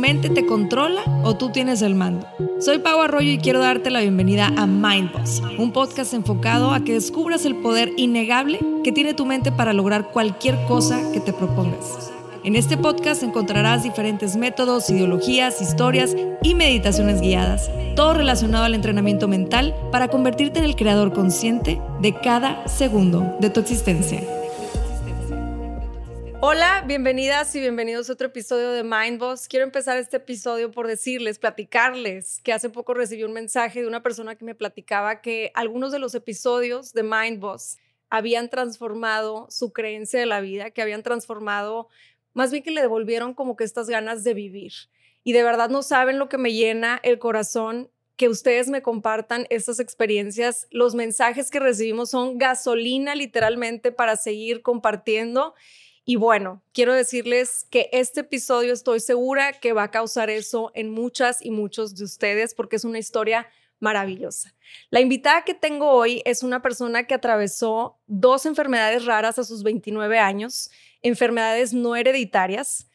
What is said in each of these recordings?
mente te controla o tú tienes el mando. Soy Pau Arroyo y quiero darte la bienvenida a Mindboss, un podcast enfocado a que descubras el poder innegable que tiene tu mente para lograr cualquier cosa que te propongas. En este podcast encontrarás diferentes métodos, ideologías, historias y meditaciones guiadas, todo relacionado al entrenamiento mental para convertirte en el creador consciente de cada segundo de tu existencia. Hola, bienvenidas y bienvenidos a otro episodio de Mindboss. Quiero empezar este episodio por decirles, platicarles que hace poco recibí un mensaje de una persona que me platicaba que algunos de los episodios de Mindboss habían transformado su creencia de la vida, que habían transformado, más bien que le devolvieron como que estas ganas de vivir. Y de verdad no saben lo que me llena el corazón que ustedes me compartan estas experiencias. Los mensajes que recibimos son gasolina literalmente para seguir compartiendo y bueno, quiero decirles que este episodio estoy segura que va a causar eso en muchas y muchos de ustedes porque es una historia maravillosa. La invitada que tengo hoy es una persona que atravesó dos enfermedades raras a sus 29 años, enfermedades no hereditarias,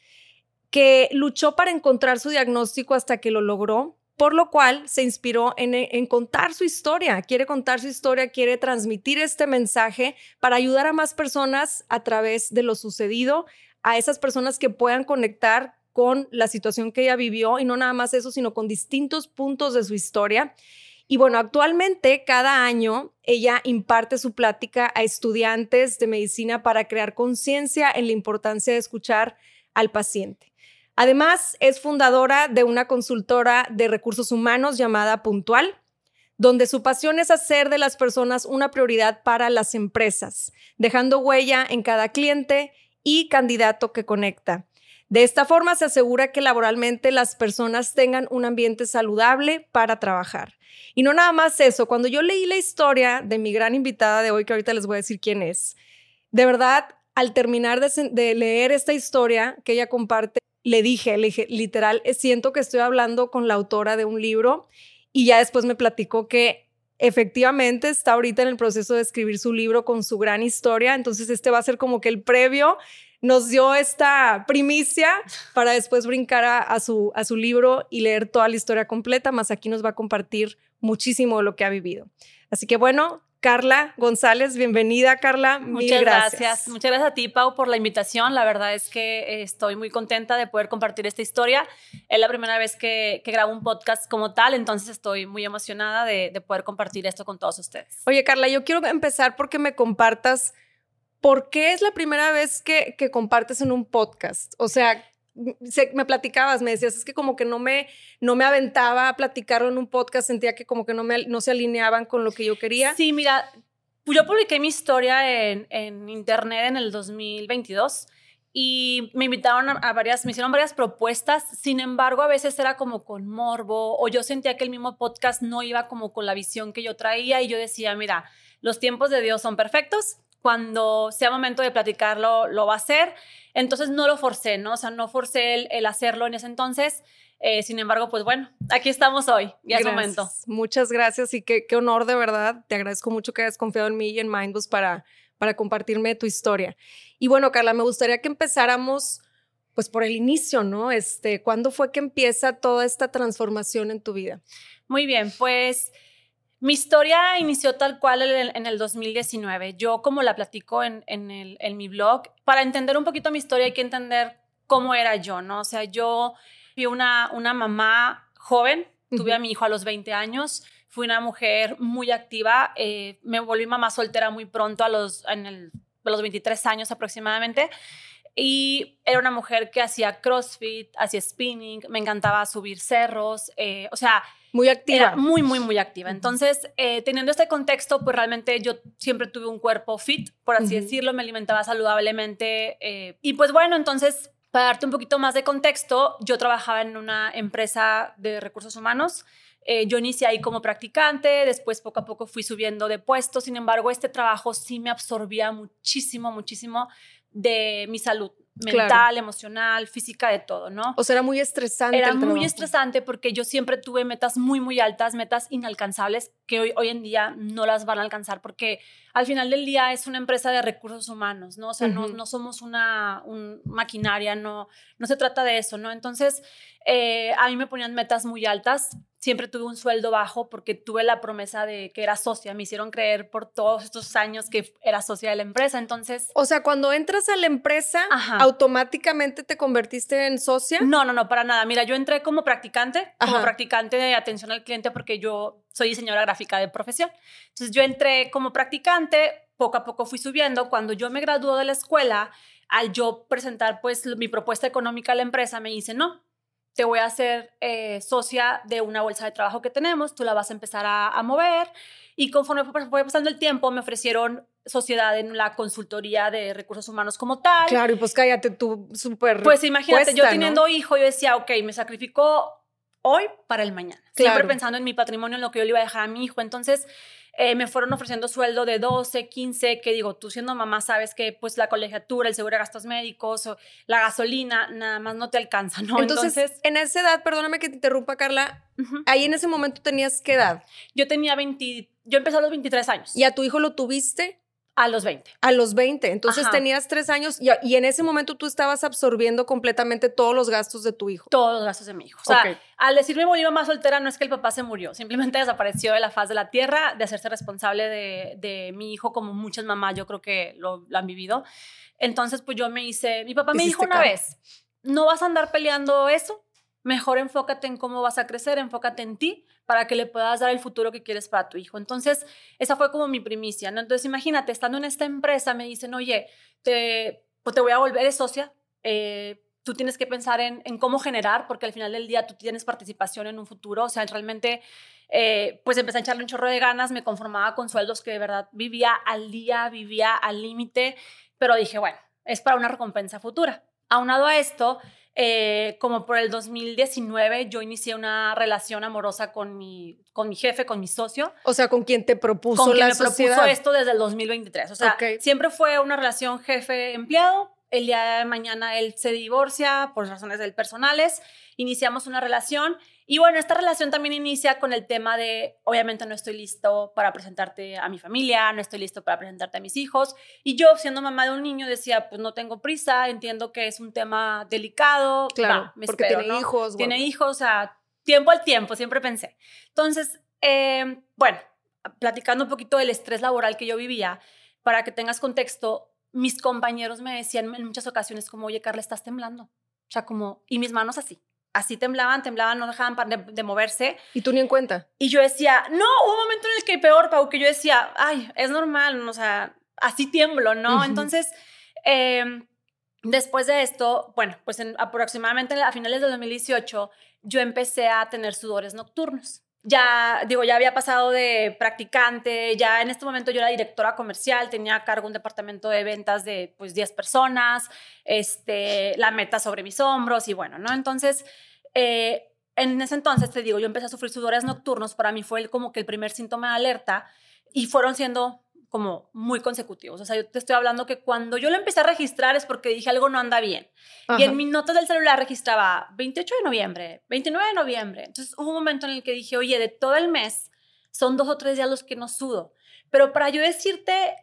que luchó para encontrar su diagnóstico hasta que lo logró por lo cual se inspiró en, contar su historia, quiere contar su historia, quiere transmitir este mensaje para ayudar a más personas a través de lo sucedido, a esas personas que puedan conectar con la situación que ella vivió y no nada más eso, sino con distintos puntos de su historia. Y bueno, actualmente cada año ella imparte su plática a estudiantes de medicina para crear conciencia en la importancia de escuchar al paciente. Además, es fundadora de una consultora de recursos humanos llamada Puntual, donde su pasión es hacer de las personas una prioridad para las empresas, dejando huella en cada cliente y candidato que conecta. De esta forma se asegura que laboralmente las personas tengan un ambiente saludable para trabajar. Y no nada más eso, cuando yo leí la historia de mi gran invitada de hoy, que ahorita les voy a decir quién es, de verdad, al terminar de, leer esta historia que ella comparte, le dije, le dije, literal, eh, siento que estoy hablando con la autora de un libro y ya después me platicó que efectivamente está ahorita en el proceso de escribir su libro con su gran historia, entonces este va a ser como que el previo nos dio esta primicia para después brincar a, su, a su libro y leer toda la historia completa, más aquí nos va a compartir muchísimo de lo que ha vivido. Así que bueno, Carla González, bienvenida Carla. Muchas gracias. Muchas gracias a ti, Pau, por la invitación. La verdad es que eh, estoy muy contenta de poder compartir esta historia. Es la primera vez que, grabo un podcast como tal, entonces estoy muy emocionada de, poder compartir esto con todos ustedes. Oye, Carla, yo quiero empezar porque me compartas por qué es la primera vez que, que compartes en un podcast. O sea, me platicabas, me decías, es que como que no me, no me aventaba a platicarlo en un podcast, sentía que como que no, me, no se alineaban con lo que yo quería. Sí, mira, yo publiqué mi historia en, en internet en el 2022 y me invitaron a, varias, me hicieron varias propuestas, sin embargo a veces era como con morbo o yo sentía que el mismo podcast no iba como con la visión que yo traía y yo decía, mira, los tiempos de Dios son perfectos, cuando sea momento de platicarlo, lo va a hacer. Entonces no lo forcé, ¿no? O sea, no forcé el, hacerlo en ese entonces. Eh, sin embargo, pues bueno, aquí estamos hoy, ya es momento. Muchas gracias y qué, qué honor de verdad. Te agradezco mucho que hayas confiado en mí y en Mindbus para, para compartirme tu historia. Y bueno, Carla, me gustaría que empezáramos pues por el inicio, ¿no? Este, ¿cuándo fue que empieza toda esta transformación en tu vida? Muy bien, pues mi historia inició tal cual en el, 2019. Yo, como la platico en, mi blog, para entender un poquito mi historia hay que entender cómo era yo, ¿no? O sea, yo fui una, una mamá joven, tuve a mi hijo a los 20 años, fui una mujer muy activa, eh, me volví mamá soltera muy pronto, a los, en los 23 años aproximadamente. Y era una mujer que hacía CrossFit, hacía spinning, me encantaba subir cerros, eh, o sea, muy activa. muy, muy, muy activa. Entonces, eh, teniendo este contexto, pues realmente yo siempre tuve un cuerpo fit, por así decirlo, me alimentaba saludablemente. Eh, y pues bueno, entonces, para darte un poquito más de contexto, yo trabajaba en una empresa de recursos humanos. Eh, yo inicié ahí como practicante, después poco a poco fui subiendo de puesto, sin embargo, este trabajo sí me absorbía muchísimo, muchísimo de mi salud. mental, emocional, física, de todo, ¿no? O sea, era muy estresante. Era el muy trabajo. estresante porque yo siempre tuve metas muy, muy altas, metas inalcanzables que hoy, hoy en día no las van a alcanzar porque al final del día es una empresa de recursos humanos, ¿no? O sea, no, no somos una un maquinaria, no, no se trata de eso, ¿no? Entonces, eh, a mí me ponían metas muy altas. Siempre tuve un sueldo bajo porque tuve la promesa de que era socia. Me hicieron creer por todos estos años que era socia de la empresa. Entonces, O sea, cuando entras a la empresa, Ajá. automáticamente te convertiste en socia. No, no, no, para nada. Mira, yo entré como practicante, como practicante de atención al cliente porque yo soy diseñadora gráfica de profesión. Entonces yo entré como practicante, poco a poco fui subiendo. Cuando yo me graduó de la escuela, al yo presentar pues mi propuesta económica a la empresa, me dice, no, te voy a hacer eh, socia de una bolsa de trabajo que tenemos, tú la vas a empezar a, a mover. Y conforme fue, fue pasando el tiempo, me ofrecieron sociedad en la consultoría de recursos humanos como tal. Claro, y pues cállate tú, súper. Pues imagínate, yo teniendo hijo, yo decía, ok, me sacrificó hoy para el mañana. Siempre pensando en mi patrimonio, en lo que yo le iba a dejar a mi hijo. Entonces, eh, me fueron ofreciendo sueldo de 12, 15, que digo, tú siendo mamá sabes que pues la colegiatura, el seguro de gastos médicos, o la gasolina, nada más no te alcanza, ¿no? Entonces, en esa edad, perdóname que te interrumpa, Carla, ahí en ese momento tenías qué edad? yo tenía 20, yo empecé a los 23 años, Y a tu hijo lo tuviste a los 20. a los 20. Entonces Ajá. tenías tres años y, y en ese momento tú estabas absorbiendo completamente todos los gastos de tu hijo. Todos los gastos de mi hijo. O sea, al decirme morí mamá soltera, no es que el papá se murió, simplemente desapareció de la faz de la tierra, de hacerse responsable de, de mi hijo, como muchas mamás yo creo que lo, lo han vivido. Entonces, pues yo me hice, mi papá me dijo una vez, no vas a andar peleando eso, mejor enfócate en cómo vas a crecer, enfócate en ti para que le puedas dar el futuro que quieres para tu hijo. Entonces, esa fue como mi primicia, ¿no? Entonces, imagínate, estando en esta empresa, me dicen, oye, te, pues te voy a volver de socia, eh, tú tienes que pensar en, en cómo generar, porque al final del día tú tienes participación en un futuro, o sea, realmente, eh, pues empecé a echarle un chorro de ganas, me conformaba con sueldos que de verdad vivía al día, vivía al límite, pero dije, bueno, es para una recompensa futura. Aunado a esto, eh, como por el 2019 yo inicié una relación amorosa con mi, con mi jefe, con mi socio, O sea, con quien te propuso con quien la me propuso sociedad. esto desde el 2023. O sea, Ok. siempre fue una relación jefe-empleado. El día de mañana él se divorcia por razones del personales. Iniciamos una relación. Y bueno, esta relación también inicia con el tema de, obviamente no estoy listo para presentarte a mi familia, no estoy listo para presentarte a mis hijos. Y yo, siendo mamá de un niño, decía, pues no tengo prisa, entiendo que es un tema delicado. Claro, va, me porque espero, tiene ¿no? hijos. Tiene bueno. hijos, o sea, tiempo al tiempo, siempre pensé. Entonces, eh, bueno, platicando un poquito del estrés laboral que yo vivía, para que tengas contexto, mis compañeros me decían en muchas ocasiones como, oye, Carla, estás temblando. O sea, como, y mis manos así. Así temblaban, temblaban, no dejaban de, de moverse. Y tú ni en cuenta. Y yo decía, no, hubo un momento en el que peor, Pau, que yo decía, ay, es normal, o sea, así tiemblo, ¿no? Entonces, eh, después de esto, bueno, pues en, aproximadamente a finales del 2018, yo empecé a tener sudores nocturnos. Ya, digo, ya había pasado de practicante, ya en este momento yo era directora comercial, tenía a cargo un departamento de ventas de pues 10 personas, este, la meta sobre mis hombros y bueno, ¿no? Entonces, eh, en ese entonces, te digo, yo empecé a sufrir sudores nocturnos, para mí fue el- como que el primer síntoma de alerta y fueron siendo como muy consecutivos. O sea, yo te estoy hablando que cuando yo lo empecé a registrar es porque dije algo no anda bien. Y Ajá. en mis notas del celular registraba 28 de noviembre, 29 de noviembre. Entonces hubo un momento en el que dije, oye, de todo el mes son dos o tres días los que no sudo. Pero para yo decirte,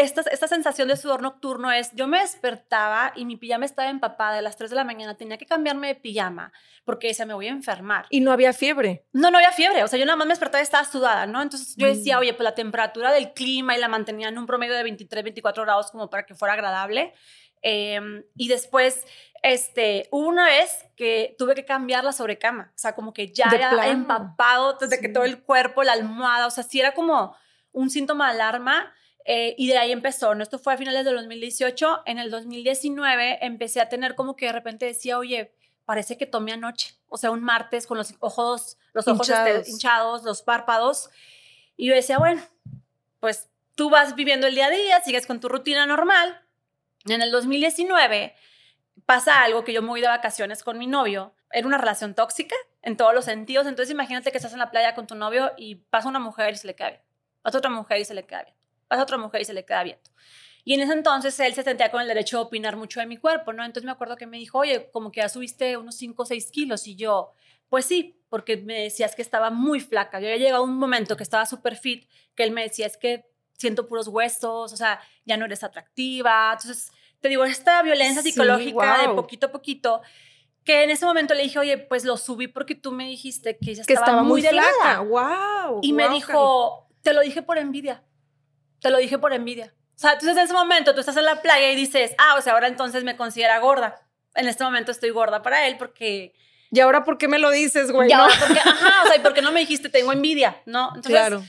esta, esta sensación de sudor nocturno es, yo me despertaba y mi pijama estaba empapada a las 3 de la mañana, tenía que cambiarme de pijama porque decía, me voy a enfermar. Y no había fiebre. No, no había fiebre, o sea, yo nada más me despertaba y estaba sudada, ¿no? Entonces yo decía, Mm. oye, pues la temperatura del clima y la mantenía en un promedio de 23, 24 grados como para que fuera agradable. Em, y después, este, hubo una vez que tuve que cambiar la sobrecama, o sea, como que ya era empapado desde que todo el cuerpo, la almohada, o sea, sí era como un síntoma de alarma. Eh, y de ahí empezó, ¿no? Esto fue a finales del 2018. En el 2019 empecé a tener como que de repente decía, oye, parece que tomé anoche. O sea, un martes con los ojos, los ojos este, Hinchados. hinchados, los párpados. Y yo decía, bueno, pues tú vas viviendo el día a día, sigues con tu rutina normal. En el 2019 pasa algo que yo me voy de vacaciones con mi novio. Era una relación tóxica en todos los sentidos. Entonces imagínate que estás en la playa con tu novio y pasa una mujer y se le bien. Pasa otra mujer y se le queda Pasa otra mujer y se le queda bien. Y en ese entonces él se sentía con el derecho de opinar mucho de mi cuerpo, ¿no? Entonces me acuerdo que me dijo, oye, como que ya subiste unos 5 o 6 kilos. Y yo, pues sí, porque me decías que estaba muy flaca. Yo había llegado a un momento que estaba súper fit, que él me decía, es que siento puros huesos, o sea, ya no eres atractiva. Entonces, te digo, esta violencia psicológica de poquito a poquito, que en ese momento le dije, oye, pues lo subí porque tú me dijiste que ella estaba, muy, delgada. Wow. Y me dijo, te lo dije por envidia. Te lo dije por envidia. O sea, entonces en ese momento tú estás en la playa y dices, ah, o sea, ahora entonces me considera gorda. En este momento estoy gorda para él porque... ¿Y ahora por qué me lo dices, güey? Y ahora porque, ajá, o sea, ¿y por qué no me dijiste tengo envidia? ¿No? Entonces, claro.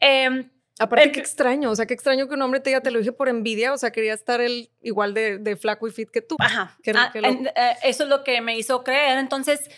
Eh, Aparte, qué extraño, o sea, qué extraño que un hombre te diga, te lo dije por envidia, o sea, quería estar él igual de, de flaco y fit que tú. Ajá. Ah, eh, eso es lo que me hizo creer. Entonces,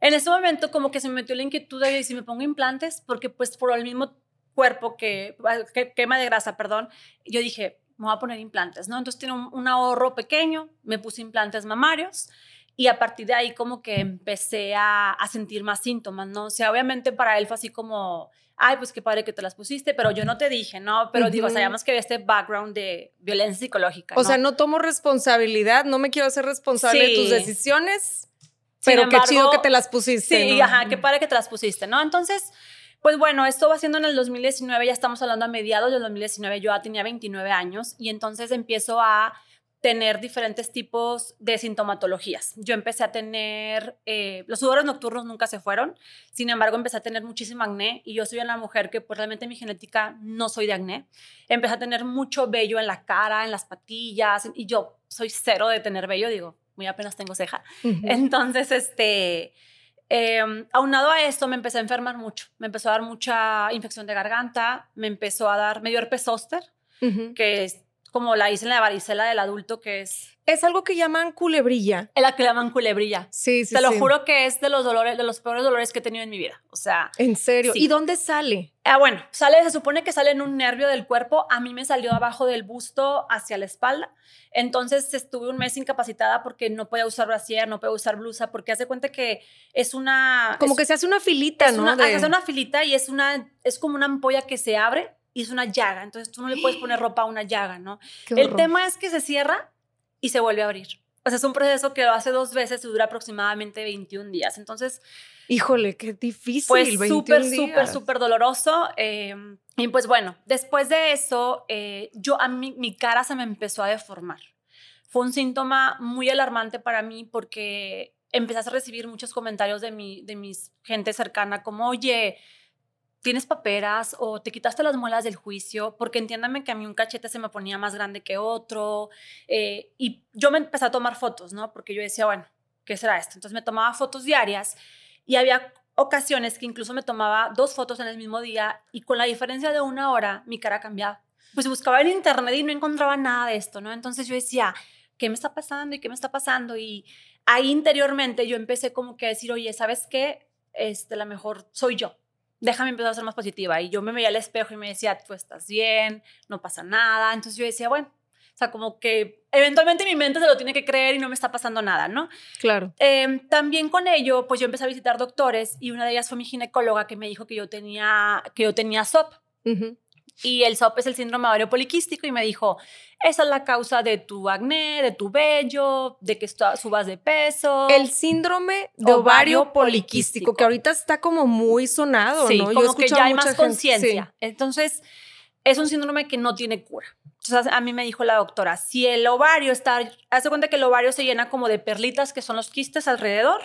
en ese momento como que se me metió la inquietud de si me pongo implantes, porque pues por el mismo cuerpo que, que quema de grasa, perdón, yo dije, me voy a poner implantes, ¿no? Entonces tiene un, ahorro pequeño, me puse implantes mamarios y a partir de ahí como que empecé a, a, sentir más síntomas, ¿no? O sea, obviamente para él fue así como, ay, pues qué padre que te las pusiste, pero yo no te dije, ¿no? Pero digo, sabíamos que había este background de violencia psicológica. O sea, no tomo responsabilidad, no me quiero hacer responsable de tus decisiones, pero qué chido que te las pusiste. Sí, ajá, qué padre que te las pusiste, ¿no? Entonces pues bueno, esto va siendo en el 2019, ya estamos hablando a mediados del 2019, yo ya tenía 29 años y entonces empiezo a tener diferentes tipos de sintomatologías. Yo empecé a tener, eh, los sudores nocturnos nunca se fueron, sin embargo empecé a tener muchísimo acné y yo soy una mujer que pues realmente mi genética no soy de acné. Empecé a tener mucho vello en la cara, en las patillas y yo soy cero de tener vello, digo, muy apenas tengo ceja. Entonces, este, eh, aunado a esto, me empecé a enfermar mucho. Me empezó a dar mucha infección de garganta, me empezó a dar, me dio herpes zóster, que es como la hice en la varicela del adulto, que es... Es algo que llaman culebrilla. Es la que llaman culebrilla. Sí, sí, Te lo juro que es de los dolores, de los peores dolores que he tenido en mi vida. O sea... ¿En serio? ¿Y dónde sale? Ah, bueno, sale, se supone que sale en un nervio del cuerpo. A mí me salió abajo del busto hacia la espalda. Entonces estuve un mes incapacitada porque no podía usar brasier, no podía usar blusa, porque hace cuenta que es una... Como que se hace una filita, ¿no? Una, Se hace una filita y es, una, es como una ampolla que se abre y es una llaga, entonces tú no le puedes poner ropa a una llaga, ¿no? El tema es que se cierra y se vuelve a abrir. O sea, es un proceso que lo hace dos veces y dura aproximadamente 21 días. Entonces, híjole, qué difícil. Pues súper, súper, súper doloroso. Eh, y pues bueno, después de eso, eh, yo a mí, mi cara se me empezó a deformar. Fue un síntoma muy alarmante para mí porque empecé a recibir muchos comentarios de mi, de mis gente cercana como, oye, tienes paperas o te quitaste las muelas del juicio, porque entiéndame que a mí un cachete se me ponía más grande que otro. Eh, y yo me empecé a tomar fotos, ¿no? Porque yo decía, bueno, ¿qué será esto? Entonces me tomaba fotos diarias y había ocasiones que incluso me tomaba dos fotos en el mismo día y con la diferencia de una hora mi cara cambiaba. Pues buscaba en internet y no encontraba nada de esto, ¿no? Entonces yo decía, ¿qué me está pasando y qué me está pasando? Y ahí interiormente yo empecé como que a decir, oye, ¿sabes qué? Este, la mejor soy yo déjame empezar a ser más positiva. Y yo me veía al espejo y me decía, tú estás bien, no pasa nada. Entonces yo decía, bueno, o sea, como que eventualmente mi mente se lo tiene que creer y no me está pasando nada, ¿no? Claro. Em, también con ello, pues yo empecé a visitar doctores y una de ellas fue mi ginecóloga que me dijo que yo tenía, que yo tenía SOP. Y el SOP es el síndrome ovario poliquístico y me dijo, esa es la causa de tu acné, de tu vello, de que subas de peso. El síndrome de ovario, poliquístico, que ahorita está como muy sonado, sí, ¿no? Como que ya hay más conciencia. Entonces, es un síndrome que no tiene cura. Entonces, a mí me dijo la doctora, si el ovario está, hace cuenta que el ovario se llena como de perlitas, que son los quistes alrededor,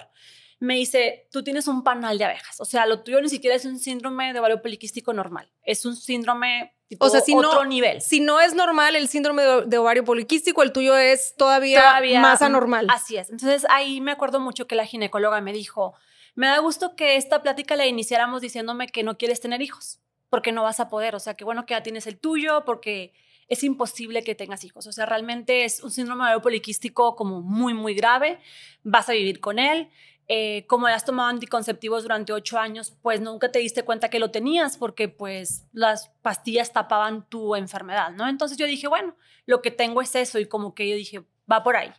me dice, tú tienes un panal de abejas. O sea, lo tuyo ni siquiera es un síndrome de ovario poliquístico normal. Es un síndrome tipo o sea, si otro nivel. Si no es normal el síndrome de, ovario poliquístico, el tuyo es todavía, todavía más anormal. Así es. Entonces, ahí me acuerdo mucho que la ginecóloga me dijo, me da gusto que esta plática la iniciáramos diciéndome que no quieres tener hijos, porque no vas a poder. O sea, que bueno que ya tienes el tuyo, porque es imposible que tengas hijos. O sea, realmente es un síndrome de ovario poliquístico como muy, muy grave. Vas a vivir con él. Eh, como has tomado anticonceptivos durante ocho años, pues nunca te diste cuenta que lo tenías porque pues las pastillas tapaban tu enfermedad, ¿no? Entonces yo dije, bueno, lo que tengo es eso y como que yo dije, va por ahí.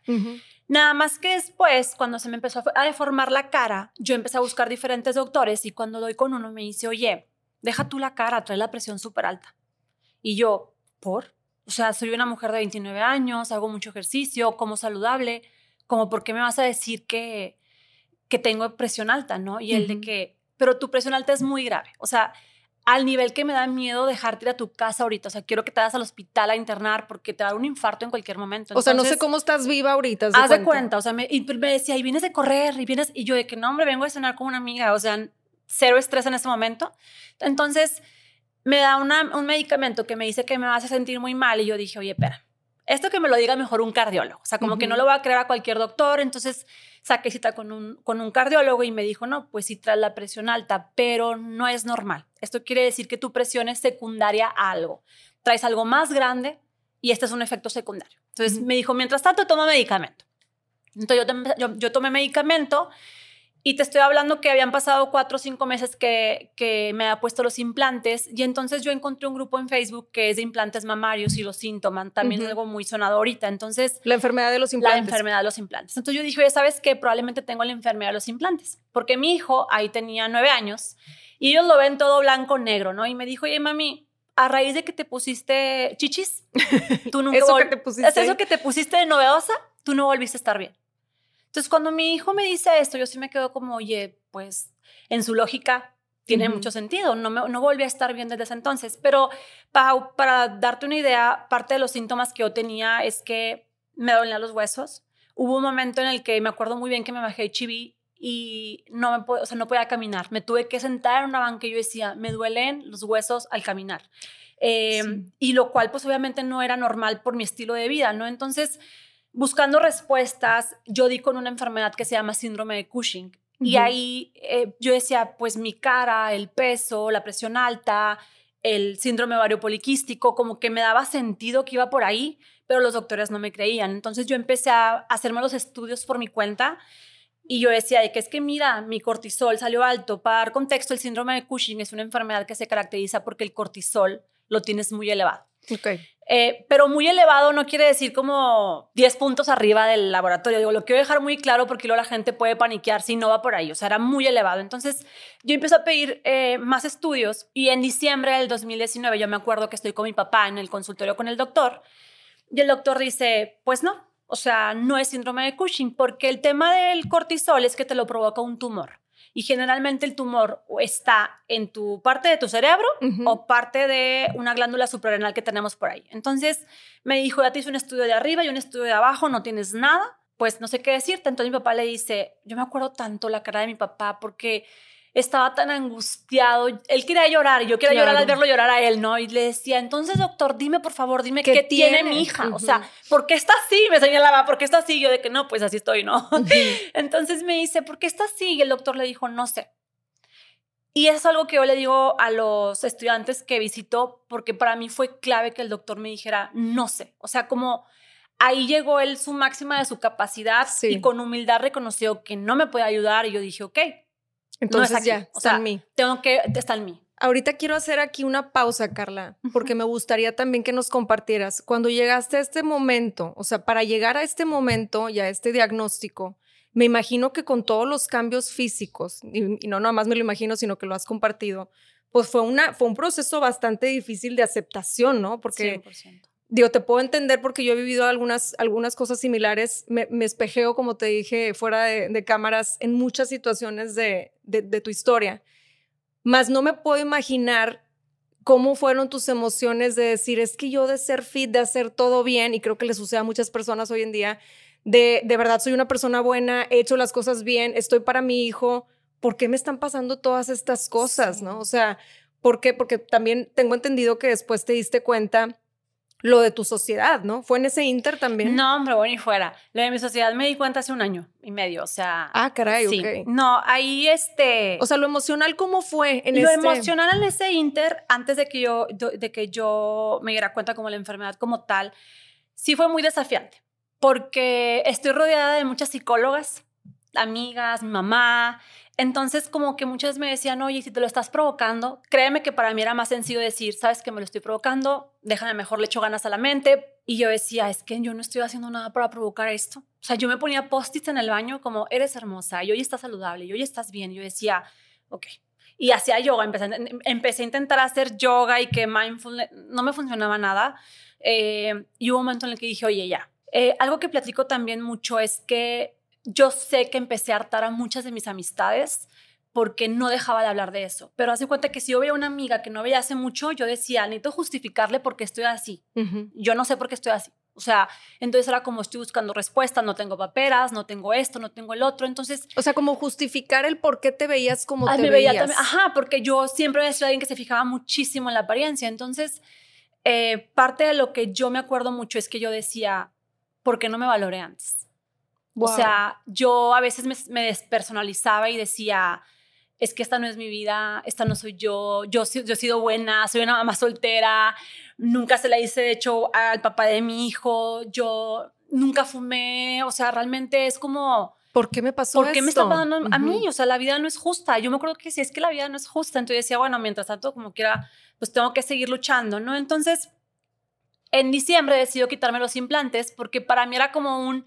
Nada más que después, cuando se me empezó a deformar la cara, yo empecé a buscar diferentes doctores y cuando doy con uno me dice, oye, deja tú la cara, trae la presión súper alta. Y yo, ¿por? O sea, soy una mujer de 29 años, hago mucho ejercicio, como saludable, como por qué me vas a decir que, que tengo presión alta, ¿no? Y el de que, pero tu presión alta es muy grave. O sea, al nivel que me da miedo dejarte ir a tu casa ahorita. O sea, quiero que te vayas al hospital a internar porque te va a dar un infarto en cualquier momento. o sea, no sé cómo estás viva ahorita. haz de cuenta. O sea, me, y me decía, y vienes de correr, y vienes, y yo de que no, hombre, vengo a cenar con una amiga. O sea, cero estrés en ese momento. Entonces, me da un medicamento que me dice que me vas a sentir muy mal. Y yo dije, oye, espera, esto que me lo diga mejor un cardiólogo. O sea, como que no lo va a creer a cualquier doctor. Entonces, saqué cita con un, con un cardiólogo y me dijo, no, pues sí traes la presión alta, pero no es normal. Esto quiere decir que tu presión es secundaria a algo. Traes algo más grande y este es un efecto secundario. Entonces me dijo, mientras tanto, toma medicamento. Entonces yo, yo, yo tomé medicamento y te estoy hablando que habían pasado cuatro o cinco meses que, que me ha puesto los implantes y entonces yo encontré un grupo en Facebook que es de implantes mamarios y los síntomas, también es algo muy sonado ahorita. Entonces... La enfermedad de los implantes. La enfermedad de los implantes. Entonces yo dije, oye, ¿sabes qué? Probablemente tengo la enfermedad de los implantes, porque mi hijo ahí tenía nueve años y ellos lo ven todo blanco, negro, ¿no? Y me dijo, oye, mami, a raíz de que te pusiste chichis, tú nunca... ¿Eso que te pusiste? ¿Es eso que te pusiste de novedosa? Tú no volviste a estar bien. Entonces, cuando mi hijo me dice esto, yo sí me quedo como, oye, pues en su lógica tiene mucho sentido. No, me, no volví a estar bien desde ese entonces. Pero para, para darte una idea, parte de los síntomas que yo tenía es que me dolían los huesos. Hubo un momento en el que me acuerdo muy bien que me bajé chibi y no, me o sea, no podía caminar. Me tuve que sentar en una banca y yo decía, me duelen los huesos al caminar. Em, y lo cual, pues obviamente no era normal por mi estilo de vida, ¿no? Entonces, buscando respuestas, yo di con una enfermedad que se llama síndrome de Cushing. Y ahí eh, yo decía, pues mi cara, el peso, la presión alta, el síndrome ovario poliquístico, como que me daba sentido que iba por ahí, pero los doctores no me creían. Entonces yo empecé a hacerme los estudios por mi cuenta y yo decía de que es que mira, mi cortisol salió alto. Para dar contexto, el síndrome de Cushing es una enfermedad que se caracteriza porque el cortisol lo tienes muy elevado. Okay. Eh, pero muy elevado no quiere decir como 10 puntos arriba del laboratorio. Digo, lo quiero dejar muy claro porque luego la gente puede paniquear si no va por ahí. O sea, era muy elevado. Entonces, yo empecé a pedir eh, más estudios y en diciembre del 2019 yo me acuerdo que estoy con mi papá en el consultorio con el doctor y el doctor dice, pues no, o sea, no es síndrome de Cushing porque el tema del cortisol es que te lo provoca un tumor y generalmente el tumor está en tu parte de tu cerebro o parte de una glándula suprarrenal que tenemos por ahí. Entonces me dijo, ya te hice un estudio de arriba y un estudio de abajo, no tienes nada, pues no sé qué decirte. Entonces mi papá le dice, yo me acuerdo tanto la cara de mi papá porque estaba tan angustiado. Él quería llorar y yo quería llorar al verlo llorar a él, ¿no? Y le decía, entonces, doctor, dime por favor, dime qué, tiene? mi hija. O sea, ¿por qué está así? Me señalaba, ¿por qué está así? Yo de que no, pues así estoy, ¿no? entonces me dice, ¿por qué está así? Y el doctor le dijo, no sé. Y es algo que yo le digo a los estudiantes que visito, porque para mí fue clave que el doctor me dijera, no sé. O sea, como ahí llegó él su máxima de su capacidad y con humildad reconoció que no me puede ayudar y yo dije, ok, entonces ya, está en mí. Tengo que, está en mí. Ahorita quiero hacer aquí una pausa, Carla, porque me gustaría también que nos compartieras, cuando llegaste a este momento, o sea, para llegar a este momento y a este diagnóstico, me imagino que con todos los cambios físicos, y, no nada más me lo imagino, sino que lo has compartido, pues fue, una, fue un proceso bastante difícil de aceptación, ¿no? Porque 100%. Digo, te puedo entender porque yo he vivido algunas, algunas cosas similares. Me, espejeo, como te dije, fuera de, cámaras en muchas situaciones de, de, tu historia. Mas no me puedo imaginar cómo fueron tus emociones de decir, es que yo de ser fit, de hacer todo bien, y creo que le sucede a muchas personas hoy en día, de, de verdad soy una persona buena, he hecho las cosas bien, estoy para mi hijo, ¿por qué me están pasando todas estas cosas? ¿No? O sea, ¿por qué? Porque también tengo entendido que después te diste cuenta lo de tu sociedad, ¿no? ¿Fue en ese inter también? No, hombre, bueno, y fuera. Lo de mi sociedad me di cuenta hace un año y medio, o sea... Ah, caray, ok. No, ahí este... O sea, lo emocional, ¿cómo fue en Lo este emocional en ese inter, antes de que, yo, de que yo me diera cuenta como la enfermedad como tal, sí fue muy desafiante, porque estoy rodeada de muchas psicólogas, amigas, mi mamá, entonces, como que muchas me decían, oye, si te lo estás provocando, créeme que para mí era más sencillo decir, sabes que me lo estoy provocando, déjame mejor, le echo ganas a la mente. Y yo decía, es que yo no estoy haciendo nada para provocar esto. O sea, yo me ponía post-its en el baño como, eres hermosa, y hoy estás saludable, y hoy estás bien. Y yo decía, ok. y hacía yoga. Empecé, a intentar hacer yoga y que mindfulness no me funcionaba nada. Eh, y hubo un momento en el que dije, oye, ya. Eh, algo que platico también mucho es que yo sé que empecé a hartar a muchas de mis amistades porque no dejaba de hablar de eso. Pero hace cuenta que si yo veía una amiga que no veía hace mucho, yo decía, necesito justificarle por qué estoy así. Yo no sé por qué estoy así. O sea, entonces era como estoy buscando respuestas, no tengo paperas, no tengo esto, no tengo el otro. Entonces. O sea, como justificar el por qué te veías como te me veía También, ajá, porque yo siempre había sido alguien que se fijaba muchísimo en la apariencia. Entonces, eh, parte de lo que yo me acuerdo mucho es que yo decía, ¿por qué no me valoré antes? O sea, yo a veces me, me despersonalizaba y decía, es que esta no es mi vida, esta no soy yo, yo, yo he sido buena, soy una mamá soltera, nunca se la hice de hecho al papá de mi hijo, yo nunca fumé, o sea, realmente es como... ¿Por qué me pasó ¿Por qué me está pasando a mí? O sea, la vida no es justa. Yo me acuerdo que si es que la vida no es justa, entonces decía, bueno, mientras tanto, como quiera, pues tengo que seguir luchando, ¿no? Entonces, en diciembre decido quitarme los implantes porque para mí era como un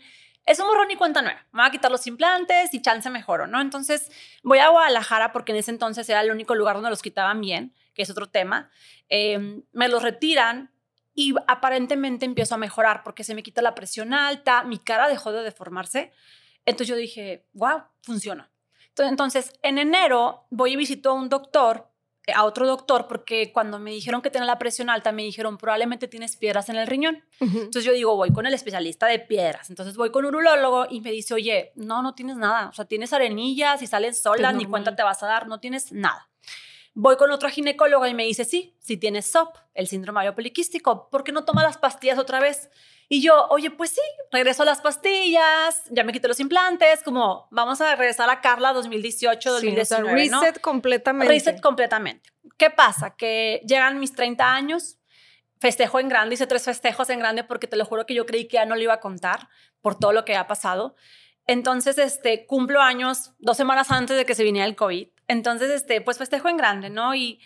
es un borrón y cuenta nueva. Me voy a quitar los implantes y chance mejoro, ¿no? Entonces voy a Guadalajara porque en ese entonces era el único lugar donde los quitaban bien, que es otro tema. Em, me los retiran y aparentemente empiezo a mejorar porque se me quita la presión alta, mi cara dejó de deformarse. Entonces yo dije, wow, funciona. Entonces, en enero voy y visito a un doctor a otro doctor porque cuando me dijeron que tenía la presión alta, me dijeron probablemente tienes piedras en el riñón. Entonces yo digo, voy con el especialista de piedras. Entonces voy con un urólogo y me dice, oye, no, no tienes nada. O sea, tienes arenillas y salen solas, ni cuenta te vas a dar, no tienes nada. Voy con otra ginecóloga y me dice, sí, si tienes SOP, el síndrome poliquístico, ¿por qué no tomas las pastillas otra vez? Y yo, oye, pues sí, regreso a las pastillas, ya me quité los implantes, como vamos a regresar a Carla 2018, 2019. Sí, reset completamente. Reset completamente. ¿Qué pasa? Que llegan mis 30 años, festejo en grande, hice tres festejos en grande porque te lo juro que yo creí que ya no lo iba a contar por todo lo que ha pasado. Entonces, este, cumplo años dos semanas antes de que se viniera el COVID. Entonces, este, pues festejo en grande, ¿no? Y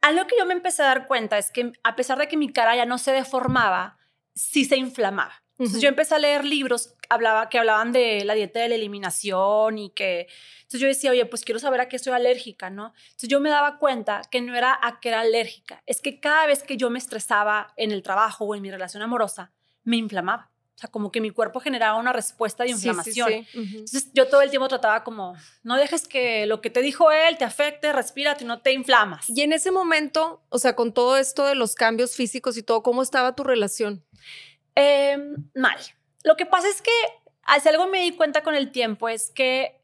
algo que yo me empecé a dar cuenta es que a pesar de que mi cara ya no se deformaba, sí se inflamaba. Entonces yo empecé a leer libros hablaba, que hablaban de la dieta de la eliminación y que... Entonces yo decía, oye, pues quiero saber a qué soy alérgica, ¿no? Entonces yo me daba cuenta que no era a qué era alérgica, es que cada vez que yo me estresaba en el trabajo o en mi relación amorosa, me inflamaba. O sea, como que mi cuerpo generaba una respuesta de inflamación. Entonces yo todo el tiempo trataba como, no dejes que lo que te dijo él te afecte, respírate y no te inflamas. Y en ese momento, o sea, con todo esto de los cambios físicos y todo, ¿cómo estaba tu relación? Em, mal. Lo que pasa es que, si algo me di cuenta con el tiempo, es que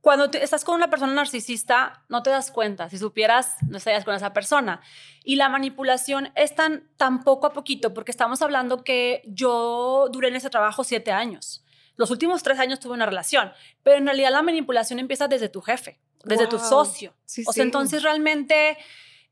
cuando estás con una persona narcisista, no te das cuenta. Si supieras, no estarías con esa persona. Y la manipulación es tan, tan poco a poquito, porque estamos hablando que yo duré en ese trabajo siete años. Los últimos tres años tuve una relación, pero en realidad la manipulación empieza desde tu jefe, desde tu socio. o sea, entonces realmente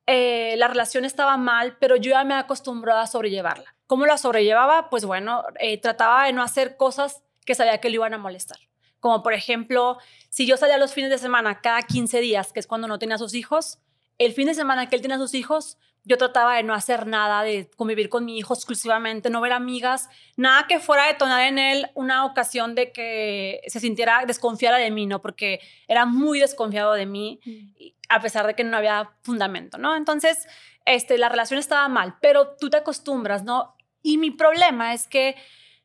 eh, la relación estaba mal, pero yo ya me acostumbrado a sobrellevarla. ¿Cómo la sobrellevaba? Pues bueno, eh, trataba de no hacer cosas que sabía que le iban a molestar. Como por ejemplo, si yo salía los fines de semana cada 15 días, que es cuando no tenía sus hijos, el fin de semana que él tenía sus hijos, yo trataba de no hacer nada, de convivir con mi hijo exclusivamente, no ver amigas, nada que fuera a detonar en él una ocasión de que se sintiera desconfiada de mí, ¿no? Porque era muy desconfiado de mí, mm. a pesar de que no había fundamento, ¿no? Entonces, este, la relación estaba mal, pero tú te acostumbras, ¿no? Y mi problema es que,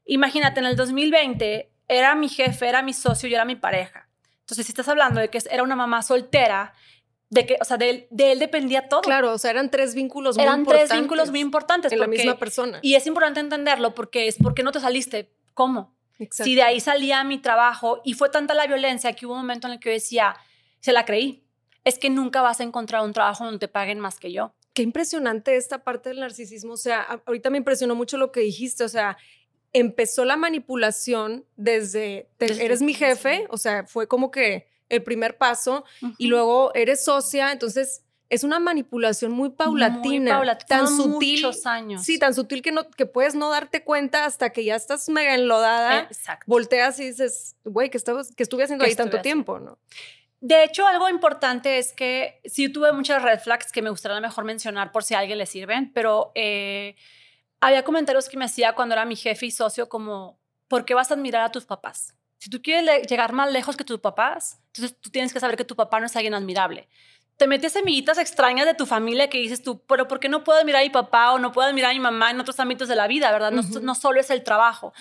imagínate, en el 2020 era mi jefe, era mi socio y era mi pareja. Entonces, si estás hablando de que era una mamá soltera, de que, o sea, de él, de él dependía todo. Claro, o sea, eran tres vínculos muy importantes. Eran tres vínculos muy importantes. En la misma persona. Y es importante entenderlo porque es, ¿por qué no te saliste? ¿Cómo? Exacto. Si de ahí salía mi trabajo y fue tanta la violencia que hubo un momento en el que yo decía, se la creí. Es que nunca vas a encontrar un trabajo donde te paguen más que yo qué impresionante esta parte del narcisismo. O sea, ahorita me impresionó mucho lo que dijiste. O sea, empezó la manipulación desde, eres mi jefe, o sea, fue como que el primer paso, y luego eres socia, entonces es una manipulación muy paulatina, muy tan sutil, muchos años. Sí, tan sutil que no que puedes no darte cuenta hasta que ya estás mega enlodada, Exacto. volteas y dices, güey, que estabas que estuve haciendo ahí tanto tiempo, ¿no? De hecho, algo importante es que sí tuve muchas red flags que me gustaría mejor mencionar por si a alguien le sirven, pero eh, había comentarios que me hacía cuando era mi jefe y socio como, ¿por qué vas a admirar a tus papás? Si tú quieres llegar más lejos que tus papás, entonces tú tienes que saber que tu papá no es alguien admirable. te metes semillitas extrañas de tu familia que dices tú, pero ¿por qué no puedo mirar a mi papá o no puedo mirar a mi mamá en otros ámbitos de la vida, verdad? No, no solo es el trabajo.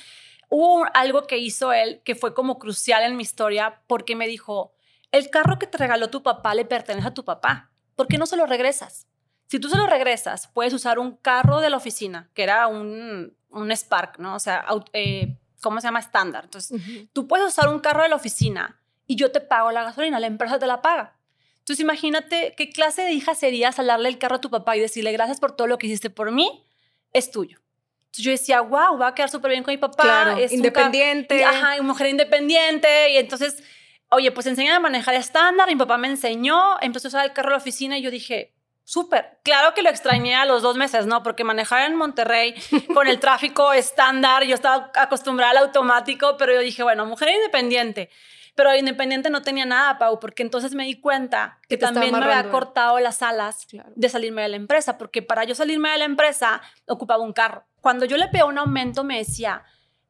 Hubo algo que hizo él que fue como crucial en mi historia porque me dijo, el carro que te regaló tu papá le pertenece a tu papá. ¿Por qué no se lo regresas? Si tú se lo regresas, puedes usar un carro de la oficina, que era un, un Spark, ¿no? O sea, eh, ¿cómo se llama? Estándar. Entonces, tú puedes usar un carro de la oficina y yo te pago la gasolina, la empresa te la paga. Entonces, imagínate qué clase de hija serías al darle el carro a tu papá y decirle gracias por todo lo que hiciste por mí, es tuyo. Entonces yo decía, wow, va a quedar súper bien con mi papá. Claro, es independiente. ajá, una mujer independiente. Y entonces, oye, pues enseñan a manejar estándar. Mi papá me enseñó, empezó a usar el carro a la oficina y yo dije, súper. Claro que lo extrañé a los dos meses, ¿no? Porque manejar en Monterrey con el tráfico estándar, yo estaba acostumbrada al automático, pero yo dije, bueno, mujer independiente. Pero independiente no tenía nada, Pau, porque entonces me di cuenta que, también me había cortado las alas de salirme de la empresa, porque para yo salirme de la empresa ocupaba un carro. Cuando yo le pedí un aumento me decía,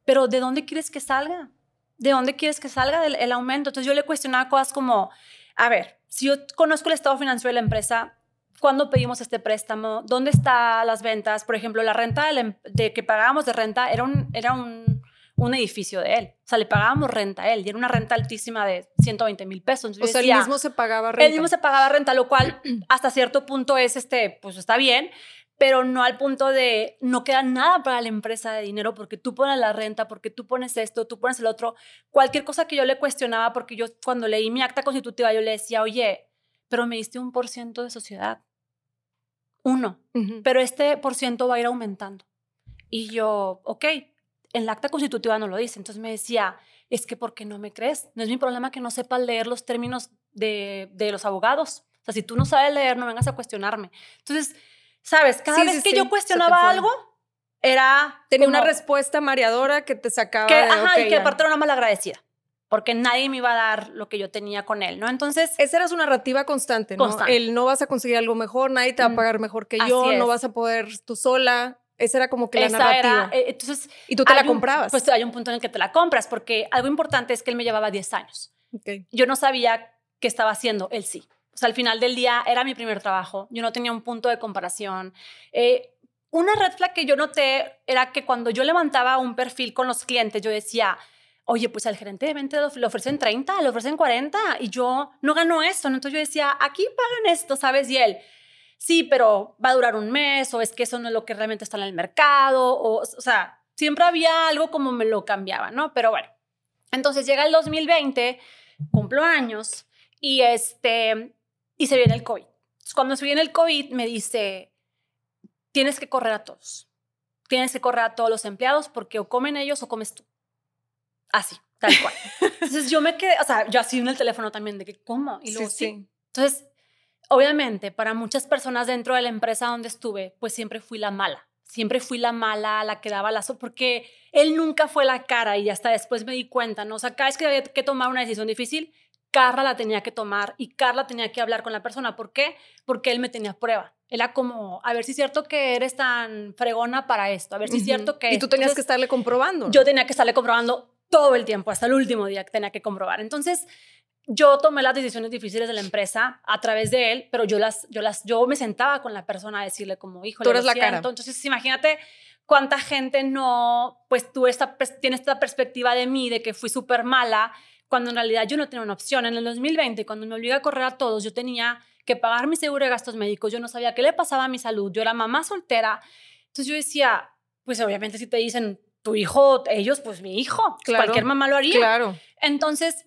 pero ¿de dónde quieres que salga? ¿De dónde quieres que salga el, el aumento? Entonces yo le cuestionaba cosas como, a ver, si yo conozco el estado financiero de la empresa, ¿cuándo pedimos este préstamo? ¿Dónde están las ventas? Por ejemplo, la renta de, em, de que pagábamos de renta era un, era un un edificio de él. O sea, le pagábamos renta a él y era una renta altísima de 120 mil pesos. o sea, él mismo se pagaba renta. Él mismo se pagaba renta, lo cual hasta cierto punto es, este, pues está bien, pero no al punto de no queda nada para la empresa de dinero porque tú pones la renta, porque tú pones esto, tú pones el otro. Cualquier cosa que yo le cuestionaba, porque yo cuando leí mi acta constitutiva, yo le decía, oye, pero me diste un por ciento de sociedad. Uno. Pero este por ciento va a ir aumentando. Y yo, ok, en la acta constitutiva no lo dice. Entonces me decía, es que ¿por qué no me crees? No es mi problema que no sepa leer los términos de, de los abogados. O sea, si tú no sabes leer, no vengas a cuestionarme. Entonces, ¿sabes? Cada vez que yo cuestionaba algo, era... Tenía una respuesta mareadora que te sacaba que, Ajá, y que aparte era una malagradecida porque nadie me iba a dar lo que yo tenía con él, ¿no? Entonces... Esa era su narrativa constante, ¿no? Constante. El no vas a conseguir algo mejor, nadie te va a pagar mejor que yo, no vas a poder tú sola. Esa era como que la narrativa. Eh, entonces, y tú te la comprabas. pues hay un punto en el que te la compras, porque algo importante es que él me llevaba 10 años. Yo no sabía qué estaba haciendo, él sí. O sea, al final del día era mi primer trabajo, yo no tenía un punto de comparación. Eh, una red flag que yo noté era que cuando yo levantaba un perfil con los clientes, yo decía, oye, pues al gerente de ventas le ofrecen 30, le ofrecen 40 y yo no gano esto. Entonces yo decía, aquí pagan esto, ¿sabes? Y él, sí, pero va a durar un mes o es que eso no es lo que realmente está en el mercado o, o sea, siempre había algo como me lo cambiaba, ¿no? Pero bueno, entonces llega el 2020, cumplo años y este, y se viene el COVID. cuando se viene el COVID me dice, tienes que correr a todos. Tienes que correr a todos los empleados porque o comen ellos o comes tú. Así, tal cual. Entonces yo me quedé, o sea, yo así en el teléfono también de que, ¿cómo? Y luego sí. sí. Entonces obviamente, para muchas personas dentro de la empresa donde estuve, pues siempre fui la mala. Siempre fui la mala, la que daba lazo, porque él nunca fue la cara y hasta después me di cuenta, ¿no? O sea, cada vez que había que tomar una decisión difícil, Carla la tenía que tomar y Carla tenía que hablar con la persona. ¿Por qué? Porque él me tenía prueba. Era como, a ver si es cierto que eres tan fregona para esto, a ver si es cierto que... Y tú tenías que estarle comprobando. Yo tenía que estarle comprobando todo el tiempo, hasta el último día que tenía que comprobar. Entonces, yo tomé las decisiones difíciles de la empresa a través de él, pero yo las, yo las, yo me sentaba con la persona a decirle como, hijo, tú eres la cara. Entonces, imagínate cuánta gente no, pues tú esta, tiene esta perspectiva de mí, de que fui súper mala, cuando en realidad yo no tenía una opción. En el 2020, cuando me obligué a correr a todos, yo tenía que pagar mi seguro de gastos médicos, yo no sabía qué le pasaba a mi salud, yo era mamá soltera. Entonces yo decía, pues obviamente si te dicen tu hijo, ellos, pues mi hijo, cualquier mamá lo haría. Claro. Entonces,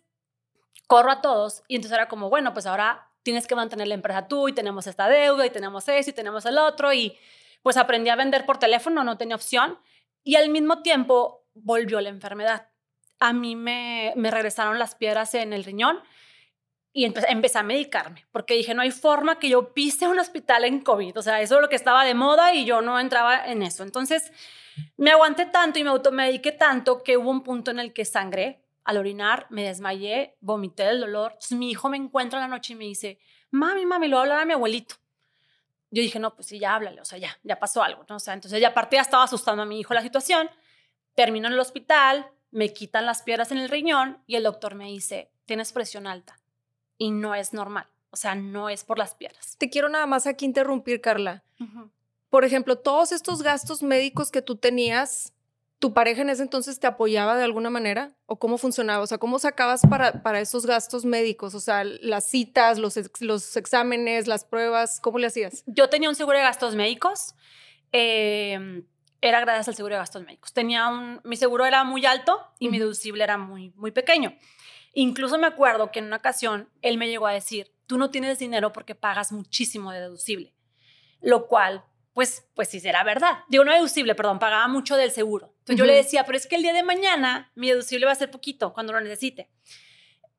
corro a todos y entonces era como, bueno, pues ahora tienes que mantener la empresa tú y tenemos esta deuda y tenemos eso y tenemos el otro y pues aprendí a vender por teléfono, no tenía opción y al mismo tiempo volvió la enfermedad. A mí me, me regresaron las piedras en el riñón y empecé, a medicarme, porque dije, no hay forma que yo pise un hospital en COVID, o sea, eso es lo que estaba de moda y yo no entraba en eso. Entonces, me aguanté tanto y me automediqué tanto que hubo un punto en el que sangré, al orinar, me desmayé, vomité del dolor. Entonces mi hijo me encuentra en la noche y me dice, mami, mami, lo voy a hablar a mi abuelito. Yo dije, no, pues sí, ya háblale, o sea, ya, ya pasó algo, ¿no? O sea, entonces ya aparte ya estaba asustando a mi hijo la situación. Termino en el hospital, me quitan las piedras en el riñón y el doctor me dice, tienes presión alta y no es normal. O sea, no es por las piernas. Te quiero nada más aquí interrumpir, Carla. Por ejemplo, todos estos gastos médicos que tú tenías, ¿tu pareja en ese entonces te apoyaba de alguna manera? ¿O cómo funcionaba? O sea, ¿cómo sacabas para, para esos gastos médicos? O sea, las citas, los, los exámenes, las pruebas, ¿cómo le hacías? Yo tenía un seguro de gastos médicos. Eh, era gracias al seguro de gastos médicos. Tenía un, mi seguro era muy alto y mi deducible era muy, muy pequeño. Incluso me acuerdo que en una ocasión él me llegó a decir, tú no tienes dinero porque pagas muchísimo de deducible, lo cual, pues, pues sí será verdad. Digo, no deducible, perdón, pagaba mucho del seguro. Entonces yo le decía, pero es que el día de mañana mi deducible va a ser poquito cuando lo necesite.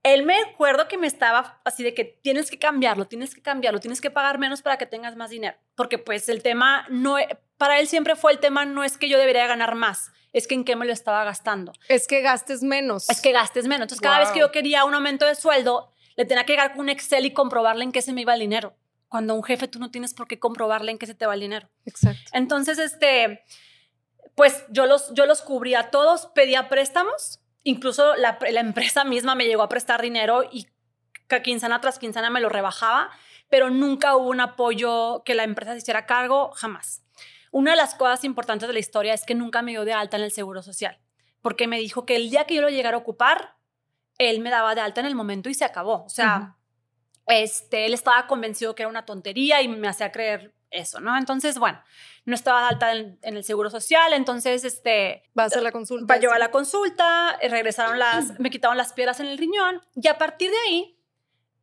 Él me acuerdo que me estaba así de que tienes que cambiarlo, tienes que cambiarlo, tienes que pagar menos para que tengas más dinero, porque pues el tema no, para él siempre fue el tema no es que yo debería ganar más, es que en qué me lo estaba gastando. Es que gastes menos. Es que gastes menos. Entonces, cada vez que yo quería un aumento de sueldo, le tenía que llegar con un Excel y comprobarle en qué se me iba el dinero. Cuando un jefe tú no tienes por qué comprobarle en qué se te va el dinero. Exacto. Entonces, este, pues yo los, yo los cubría todos, pedía préstamos, incluso la, la empresa misma me llegó a prestar dinero y quincena tras quincena me lo rebajaba, pero nunca hubo un apoyo que la empresa se hiciera cargo, jamás. Una de las cosas importantes de la historia es que nunca me dio de alta en el Seguro Social, porque me dijo que el día que yo lo llegara a ocupar, él me daba de alta en el momento y se acabó. O sea, este, él estaba convencido que era una tontería y me hacía creer eso, ¿no? Entonces, bueno, no estaba alta en, el Seguro Social, entonces, este... Va a hacer la consulta. Va a llevar la consulta, eh, regresaron las, me quitaron las piedras en el riñón y a partir de ahí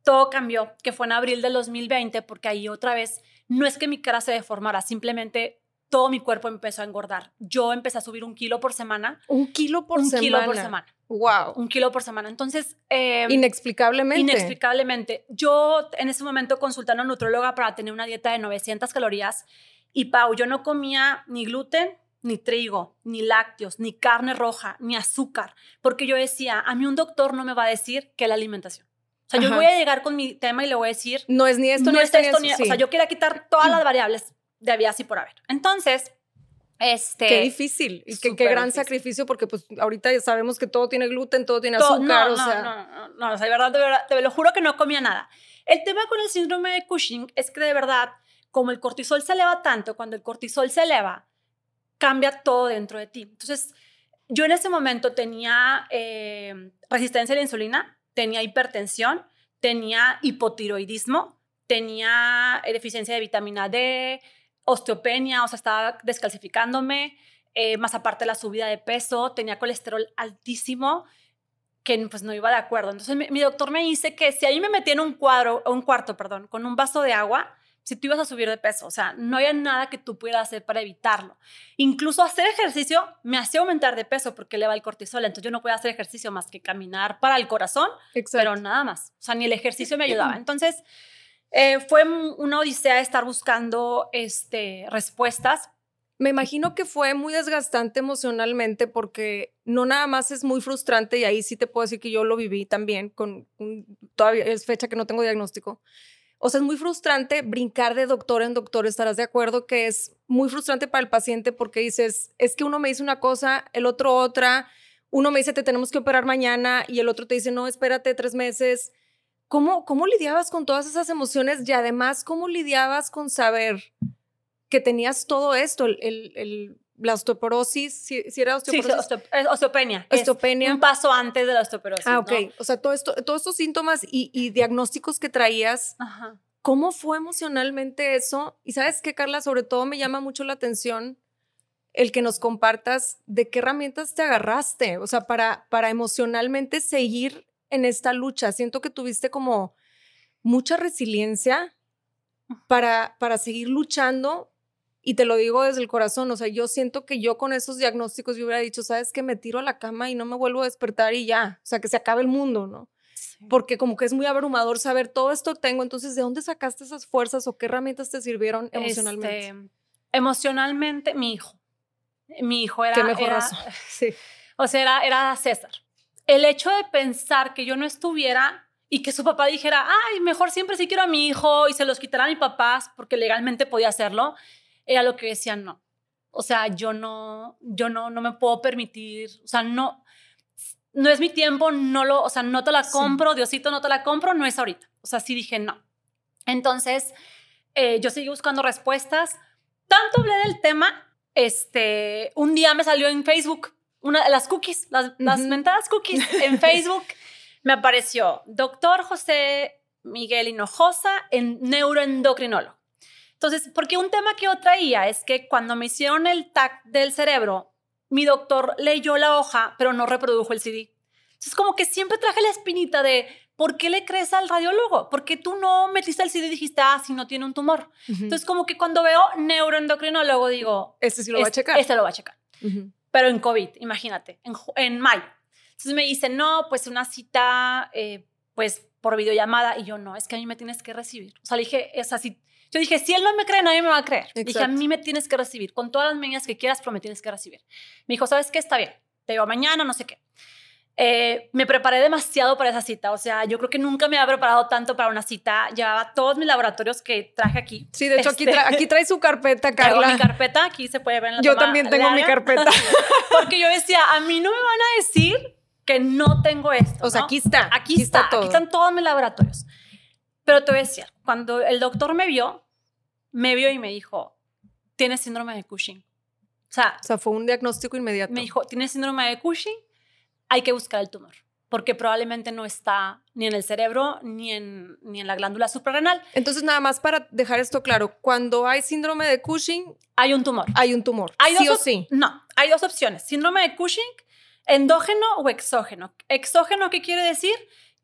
todo cambió, que fue en abril del 2020, porque ahí otra vez, no es que mi cara se deformara, simplemente todo mi cuerpo empezó a engordar. Yo empecé a subir un kilo por semana. Un kilo por semana. Un kilo por semana. Wow. Un kilo por semana. Entonces. Em, inexplicablemente. Inexplicablemente. Yo en ese momento consulté a una nutróloga para tener una dieta de 900 calorías. Y Pau, yo no comía ni gluten, ni trigo, ni lácteos, ni carne roja, ni azúcar. Porque yo decía, a mí un doctor no me va a decir que la alimentación. O sea, yo voy a llegar con mi tema y le voy a decir. No es ni esto, no ni esto, ni O sea, yo quería quitar todas las variables de había así por haber. Entonces, este... Qué difícil y qué, qué gran sacrificio porque pues ahorita ya sabemos que todo tiene gluten, todo tiene azúcar, no, o sea... No, no, no, o sea, de verdad, de verdad, te lo juro que no comía nada. El tema con el síndrome de Cushing es que de verdad, como el cortisol se eleva tanto, cuando el cortisol se eleva, cambia todo dentro de ti. Entonces, yo en ese momento tenía eh, resistencia a la insulina, tenía hipertensión, tenía hipotiroidismo, tenía deficiencia de vitamina D, osteopenia, o sea, estaba descalcificándome, eh, más aparte la subida de peso, tenía colesterol altísimo, que pues no iba de acuerdo. Entonces mi, doctor me dice que si ahí me metía en un cuadro, un cuarto, perdón, con un vaso de agua, si tú ibas a subir de peso, o sea, no había nada que tú pudieras hacer para evitarlo. Incluso hacer ejercicio me hacía aumentar de peso porque eleva el cortisol, entonces yo no podía hacer ejercicio más que caminar para el corazón, pero nada más. O sea, ni el ejercicio me ayudaba. Entonces, eh, fue una odisea estar buscando este, respuestas. Me imagino que fue muy desgastante emocionalmente porque no nada más es muy frustrante y ahí sí te puedo decir que yo lo viví también con todavía es fecha que no tengo diagnóstico. O sea, es muy frustrante brincar de doctor en doctor, estarás de acuerdo que es muy frustrante para el paciente porque dices, es que uno me dice una cosa, el otro otra, uno me dice te tenemos que operar mañana y el otro te dice no, espérate tres meses ¿Cómo, ¿Cómo lidiabas con todas esas emociones y además cómo lidiabas con saber que tenías todo esto, el, el, la osteoporosis, si, era osteoporosis. Sí, osteopenia. Osteopenia. un paso antes de la osteoporosis. Ah, ok. O sea, todo esto, todos estos síntomas y, y diagnósticos que traías, ¿cómo fue emocionalmente eso? Y sabes qué, Carla, sobre todo me llama mucho la atención el que nos compartas de qué herramientas te agarraste, o sea, para, para emocionalmente seguir en esta lucha? Siento que tuviste como mucha resiliencia para, para seguir luchando y te lo digo desde el corazón, o sea, yo siento que yo con esos diagnósticos yo hubiera dicho, sabes que me tiro a la cama y no me vuelvo a despertar y ya, o sea, que se acabe el mundo, ¿no? Porque como que es muy abrumador saber todo esto tengo, entonces, ¿de dónde sacaste esas fuerzas o qué herramientas te sirvieron emocionalmente? Este, emocionalmente, mi hijo. Mi hijo era... Qué mejor razón. Sí. O sea, era, era César el hecho de pensar que yo no estuviera y que su papá dijera, ay, mejor siempre sí quiero a mi hijo y se los quitará a mi papás porque legalmente podía hacerlo, era lo que decían no. O sea, yo no, yo no, no me puedo permitir, o sea, no, no es mi tiempo, no lo, o sea, no te la compro, Diosito, no te la compro, no es ahorita. O sea, sí dije no. Entonces, eh, yo seguí buscando respuestas. Tanto hablé del tema, este, un día me salió en Facebook una, las cookies, las, las mentadas cookies en Facebook. me apareció doctor José Miguel Hinojosa en neuroendocrinólogo. Entonces, porque un tema que yo traía es que cuando me hicieron el TAC del cerebro, mi doctor leyó la hoja, pero no reprodujo el CD. Entonces, como que siempre traje la espinita de, ¿por qué le crees al radiólogo? Porque tú no metiste el CD y dijiste, ah, si no tiene un tumor. Entonces, como que cuando veo neuroendocrinólogo, digo, este sí lo va a checar. Este lo va a checar. Pero en COVID, imagínate, en, en mayo. Entonces me dice, no, pues una cita, eh, pues por videollamada. Y yo, no, es que a mí me tienes que recibir. O sea, le dije, es así. Yo dije, si él no me cree, nadie me va a creer. Dije, a mí me tienes que recibir. Con todas las medidas que quieras, pero me tienes que recibir. Me dijo, ¿sabes qué? Está bien. Te digo mañana, no sé qué. Eh, me preparé demasiado para esa cita. O sea, yo creo que nunca me había preparado tanto para una cita. Llevaba todos mis laboratorios que traje aquí. Sí, de hecho, aquí, este, aquí, trae su carpeta, Carla. Traigo mi carpeta, aquí se puede ver en la Yo también tengo mi carpeta. Porque yo decía, a mí no me van a decir que no tengo esto. O sea, aquí está. Aquí, está, todo. Aquí están todos mis laboratorios. Pero te voy a decir, cuando el doctor me vio, me vio y me dijo, tienes síndrome de Cushing. O sea, o sea, fue un diagnóstico inmediato. Me dijo, tienes síndrome de Cushing, hay que buscar el tumor, porque probablemente no está ni en el cerebro ni en, ni en la glándula suprarrenal. Entonces, nada más para dejar esto claro, cuando hay síndrome de Cushing... Hay un tumor. Hay un tumor, ¿Hay sí o sí. No, hay dos opciones, síndrome de Cushing, endógeno o exógeno. Exógeno, ¿qué quiere decir?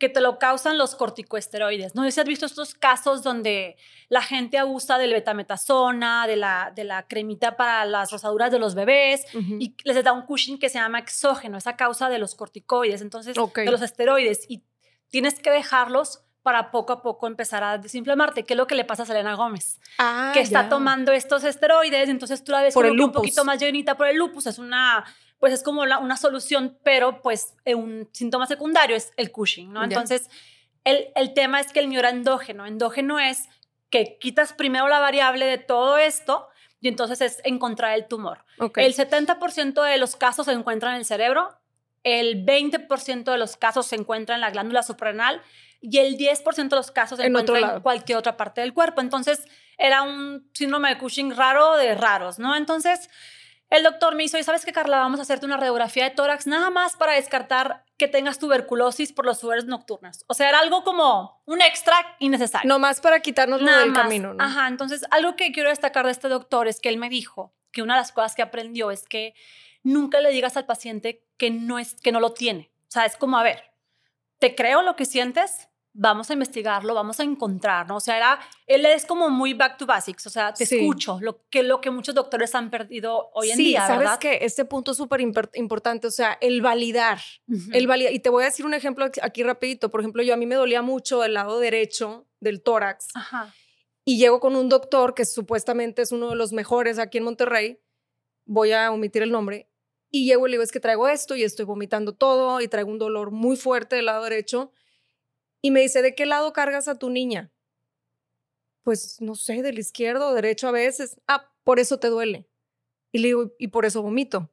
Que te lo causan los corticoesteroides. No sé si has visto estos casos donde la gente abusa del betametasona, de la, de la cremita para las rosaduras de los bebés y les da un Cushing que se llama exógeno, esa causa de los corticoides, entonces de los esteroides y tienes que dejarlos para poco a poco empezar a desinflamarte, que es lo que le pasa a Selena Gómez, ah, que está tomando estos esteroides, entonces tú la ves por el un poquito más llenita por el lupus, es una pues es como una solución, pero pues eh, un síntoma secundario es el Cushing, ¿no? Entonces, el, el, tema es que el mío era endógeno. Endógeno es que quitas primero la variable de todo esto y entonces es encontrar el tumor. El 70% de los casos se encuentran en el cerebro, el 20% de los casos se encuentran en la glándula suprarrenal y el 10% de los casos se encuentran en cualquier otra parte del cuerpo. Entonces, era un síndrome de Cushing raro de raros, ¿no? Entonces, el doctor me hizo, y sabes qué, Carla, vamos a hacerte una radiografía de tórax nada más para descartar que tengas tuberculosis por los sudores nocturnas. O sea, era algo como un extra innecesario. No más para quitarnos nada del camino, ¿no? Ajá, entonces algo que quiero destacar de este doctor es que él me dijo que una de las cosas que aprendió es que nunca le digas al paciente que no, es, que no lo tiene. O sea, es como, a ver, te creo lo que sientes, vamos a investigarlo, vamos a encontrar, ¿no? O sea, era, él es como muy back to basics, o sea, te escucho, lo que, lo que muchos doctores han perdido hoy en día, ¿sabes ¿verdad? que Este punto es súper importante, o sea, el validar, el validar, y te voy a decir un ejemplo aquí rapidito, por ejemplo, yo a mí me dolía mucho el lado derecho del tórax, y llego con un doctor que supuestamente es uno de los mejores aquí en Monterrey, voy a omitir el nombre, y llego y le digo, es que traigo esto y estoy vomitando todo y traigo un dolor muy fuerte del lado derecho, y me dice, ¿de qué lado cargas a tu niña? Pues no sé, del izquierdo o derecho a veces. Ah, por eso te duele. Y le digo, y por eso vomito.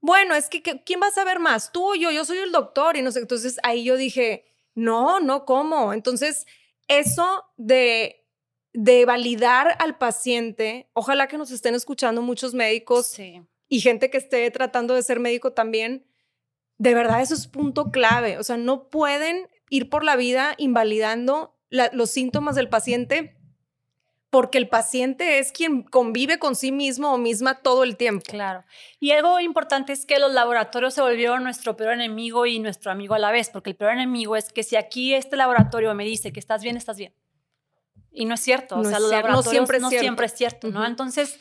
Bueno, es que, ¿quién va a saber más? Tú o yo, yo soy el doctor y no sé. Entonces ahí yo dije, no, no, ¿cómo? Entonces, eso de, de validar al paciente, ojalá que nos estén escuchando muchos médicos y gente que esté tratando de ser médico también, de verdad eso es punto clave. O sea, no pueden ir por la vida invalidando los síntomas del paciente porque el paciente es quien convive con sí mismo o misma todo el tiempo. Claro. Y algo importante es que los laboratorios se volvieron nuestro peor enemigo y nuestro amigo a la vez, porque el peor enemigo es que si aquí este laboratorio me dice que estás bien, estás bien. Y no es cierto, o sea, los laboratorios no siempre es no cierto, siempre es cierto ¿no? Entonces,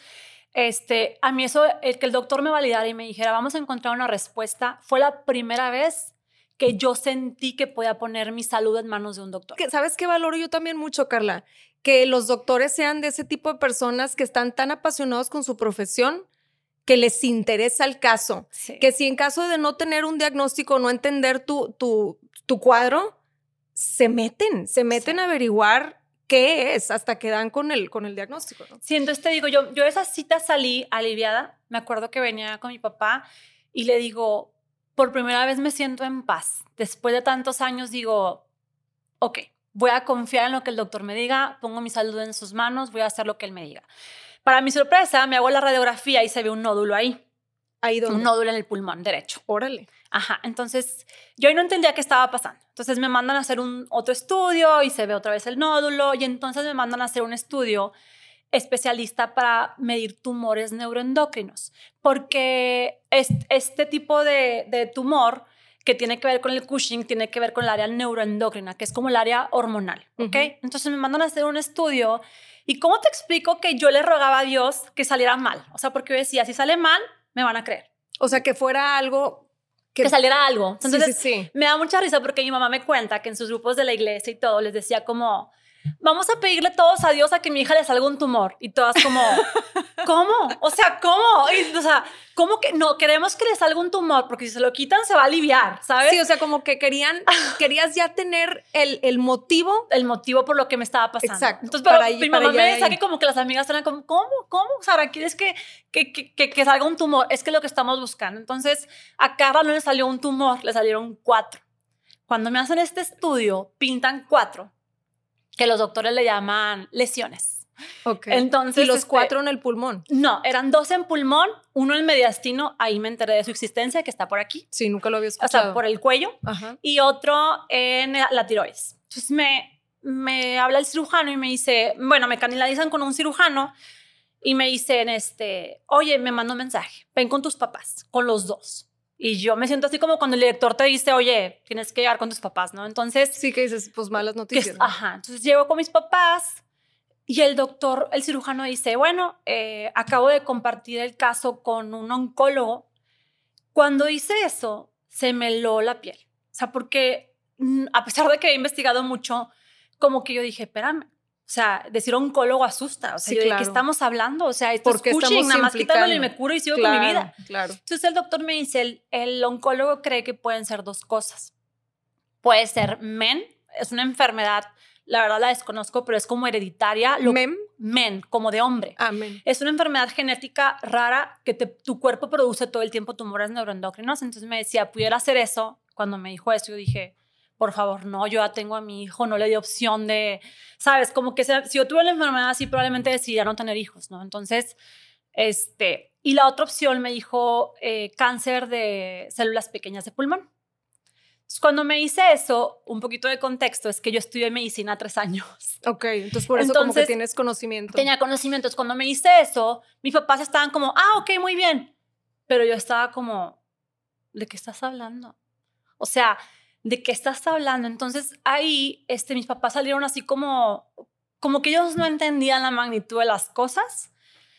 este, a mí eso, el que el doctor me validara y me dijera, vamos a encontrar una respuesta, fue la primera vez que yo sentí que podía poner mi salud en manos de un doctor. ¿Sabes qué valoro yo también mucho, Carla? Que los doctores sean de ese tipo de personas que están tan apasionados con su profesión que les interesa el caso. Que si en caso de no tener un diagnóstico, no entender tu, tu, tu cuadro, se meten, se meten a averiguar qué es hasta que dan con el, con el diagnóstico. ¿no? Sí, entonces te digo, yo, yo esa cita salí aliviada. Me acuerdo que venía con mi papá y le digo, por primera vez me siento en paz. Después de tantos años digo, ok, voy a confiar en lo que el doctor me diga, pongo mi salud en sus manos, voy a hacer lo que él me diga. Para mi sorpresa, me hago la radiografía y se ve un nódulo ahí. Ahí donde. Un nódulo en el pulmón derecho. Órale. Ajá, entonces yo ahí no entendía qué estaba pasando. Entonces me mandan a hacer un otro estudio y se ve otra vez el nódulo y entonces me mandan a hacer un estudio especialista para medir tumores neuroendocrinos, porque este, tipo de, tumor que tiene que ver con el Cushing tiene que ver con el área neuroendocrina, que es como el área hormonal, ¿ok? Entonces me mandan a hacer un estudio y ¿cómo te explico que yo le rogaba a Dios que saliera mal? O sea, porque yo decía, si sale mal, me van a creer. O sea, que fuera algo que, saliera algo. Entonces, me da mucha risa porque mi mamá me cuenta que en sus grupos de la iglesia y todo les decía como, vamos a pedirle todos a Dios a que mi hija le salga un tumor. Y todas como, ¿cómo? O sea, ¿cómo? o sea, ¿cómo que no? Queremos que le salga un tumor porque si se lo quitan se va a aliviar, ¿sabes? Sí, o sea, como que querían, querías ya tener el, el motivo. El motivo por lo que me estaba pasando. Exacto. Entonces, pero mi mamá me decía que como que las amigas eran como, ¿cómo? ¿Cómo? Sara, ¿quieres que, que, que, que, salga un tumor? Es que es lo que estamos buscando. Entonces, a Carla no le salió un tumor, le salieron cuatro. Cuando me hacen este estudio, pintan cuatro que los doctores le llaman lesiones. Ok. Entonces, ¿Y los este, cuatro en el pulmón? No, eran dos en pulmón, uno en mediastino, ahí me enteré de su existencia, que está por aquí. Sí, nunca lo había escuchado. O sea, por el cuello. Y otro en la tiroides. Entonces me, me habla el cirujano y me dice, bueno, me canalizan con un cirujano y me dicen, este, oye, me manda un mensaje, ven con tus papás, con los dos. Y yo me siento así como cuando el director te dice, oye, tienes que llegar con tus papás, ¿no? Entonces... Sí, que dices, pues malas noticias. Ajá, entonces llego con mis papás y el doctor, el cirujano dice, bueno, eh, acabo de compartir el caso con un oncólogo. Cuando dice eso, se me heló la piel. O sea, porque mm, a pesar de que he investigado mucho, como que yo dije, espérame, o sea, decir oncólogo asusta. O sea, ¿de qué estamos hablando? O sea, esto Porque es nada más quitándolo y me curo y sigo con mi vida. Claro. Entonces el doctor me dice, el, el, oncólogo cree que pueden ser dos cosas. Puede ser MEN, es una enfermedad, la verdad la desconozco, pero es como hereditaria. ¿MEM? MEN, como de hombre. Ah, Es una enfermedad genética rara que tu cuerpo produce todo el tiempo tumores neuroendocrinos. Entonces me decía, pudiera hacer eso. Cuando me dijo eso, yo dije, por favor, no, yo ya tengo a mi hijo, no le di opción de, sabes, como que si yo tuve la enfermedad así, probablemente decidiría no tener hijos, ¿no? Entonces, este, y la otra opción me dijo eh, cáncer de células pequeñas de pulmón. Entonces, cuando me hice eso, un poquito de contexto, es que yo estudié medicina tres años. Ok, entonces por eso como que tienes conocimiento. Tenía conocimientos. Cuando me hice eso, mis papás estaban como, ah, ok, muy bien. Pero yo estaba como, ¿de qué estás hablando? O sea, ¿de qué estás hablando? Entonces ahí este, mis papás salieron así como, como que ellos no entendían la magnitud de las cosas.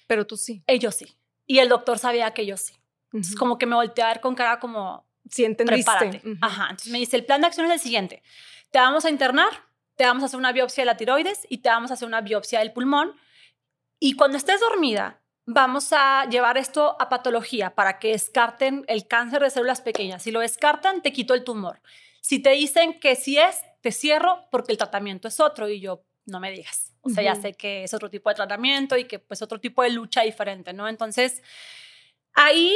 Pero tú sí. Ellos sí. Y el doctor sabía que yo sí. Entonces como que me volteé a ver con cara como, sí, entendiste. Prepárate. Ajá. Entonces me dice, el plan de acción es el siguiente. Te vamos a internar, te vamos a hacer una biopsia de la tiroides y te vamos a hacer una biopsia del pulmón. Y cuando estés dormida, vamos a llevar esto a patología para que descarten el cáncer de células pequeñas. Si lo descartan, te quito el tumor. Si te dicen que sí es, te cierro porque el tratamiento es otro y yo no me digas. O sea, ya sé que es otro tipo de tratamiento y que pues otro tipo de lucha diferente, ¿no? Entonces, ahí,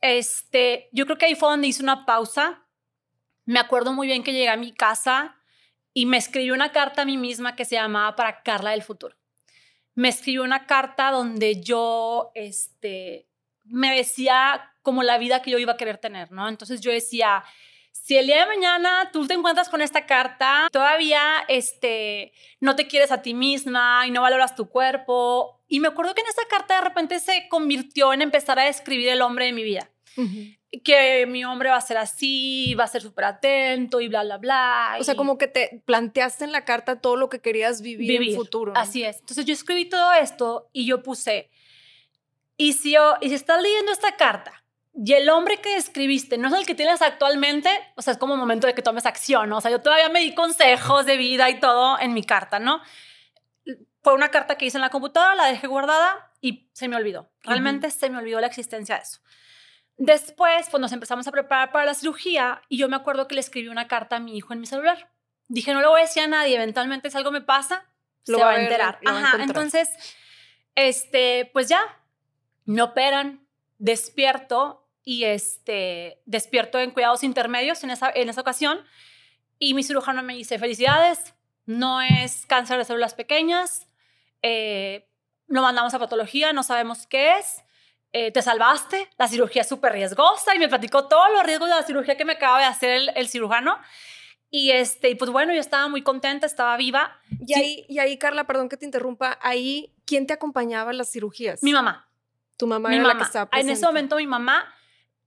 este, yo creo que ahí fue donde hice una pausa. Me acuerdo muy bien que llegué a mi casa y me escribí una carta a mí misma que se llamaba para Carla del futuro. Me escribí una carta donde yo, este, me decía como la vida que yo iba a querer tener, ¿no? Entonces yo decía, si el día de mañana tú te encuentras con esta carta, todavía este, no te quieres a ti misma y no valoras tu cuerpo. Y me acuerdo que en esta carta de repente se convirtió en empezar a describir el hombre de mi vida. Que mi hombre va a ser así, va a ser súper atento y bla, bla, bla. O sea, como que te planteaste en la carta todo lo que querías vivir, en el futuro. Así es. Entonces yo escribí todo esto y yo puse, y si, yo, y si estás leyendo esta carta y el hombre que describiste no es el que tienes actualmente, o sea, es como momento de que tomes acción, ¿no? O sea, yo todavía me di consejos de vida y todo en mi carta, ¿no? Fue una carta que hice en la computadora, la dejé guardada y se me olvidó. Realmente se me olvidó la existencia de eso. Después, pues nos empezamos a preparar para la cirugía y yo me acuerdo que le escribí una carta a mi hijo en mi celular. Dije, no lo voy a decir a nadie, eventualmente si algo me pasa, lo se va a enterar. Ajá, entonces, este, pues ya, me operan, despierto y este, despierto en cuidados intermedios en esa, en esa ocasión y mi cirujano me dice, felicidades, no es cáncer de células pequeñas, eh, lo mandamos a patología, no sabemos qué es, eh, te salvaste, la cirugía es súper riesgosa y me platicó todos los riesgos de la cirugía que me acaba de hacer el, el cirujano. Y este, pues bueno, yo estaba muy contenta, estaba viva. Y, ahí, y ahí, Carla, perdón que te interrumpa, ahí, ¿quién te acompañaba en las cirugías? Mi mamá. Tu mamá mi era mamá. la que estaba En ese momento mi mamá,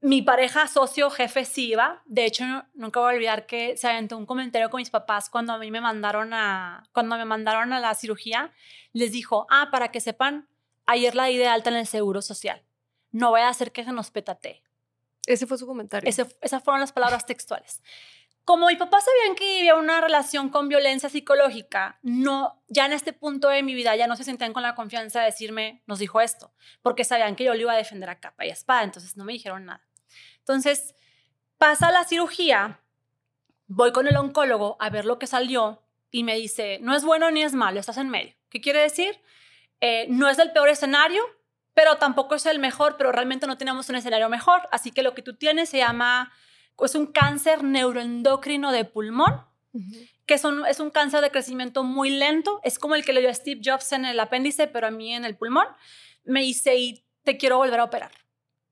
mi pareja, socio, jefe, sí iba. De hecho, nunca voy a olvidar que se aventó un comentario con mis papás cuando a mí me mandaron a, cuando me mandaron a la cirugía. Les dijo, ah, para que sepan, ayer la di de alta en el Seguro Social. No voy a hacer que se nos petate. Ese fue su comentario. Ese, esas fueron las palabras textuales como mi papá sabían que vivía una relación con violencia psicológica, no, ya en este punto de mi vida ya no se sentían con la confianza de decirme, nos dijo esto, porque sabían que yo lo iba a defender a capa y espada, entonces no me dijeron nada. Entonces, pasa la cirugía, voy con el oncólogo a ver lo que salió y me dice, no es bueno ni es malo, estás en medio. ¿Qué quiere decir? Eh, no es el peor escenario, pero tampoco es el mejor, pero realmente no tenemos un escenario mejor, así que lo que tú tienes se llama es un cáncer neuroendocrino de pulmón, que es un, es un cáncer de crecimiento muy lento, es como el que le dio a Steve Jobs en el apéndice, pero a mí en el pulmón. Me dice, y te quiero volver a operar.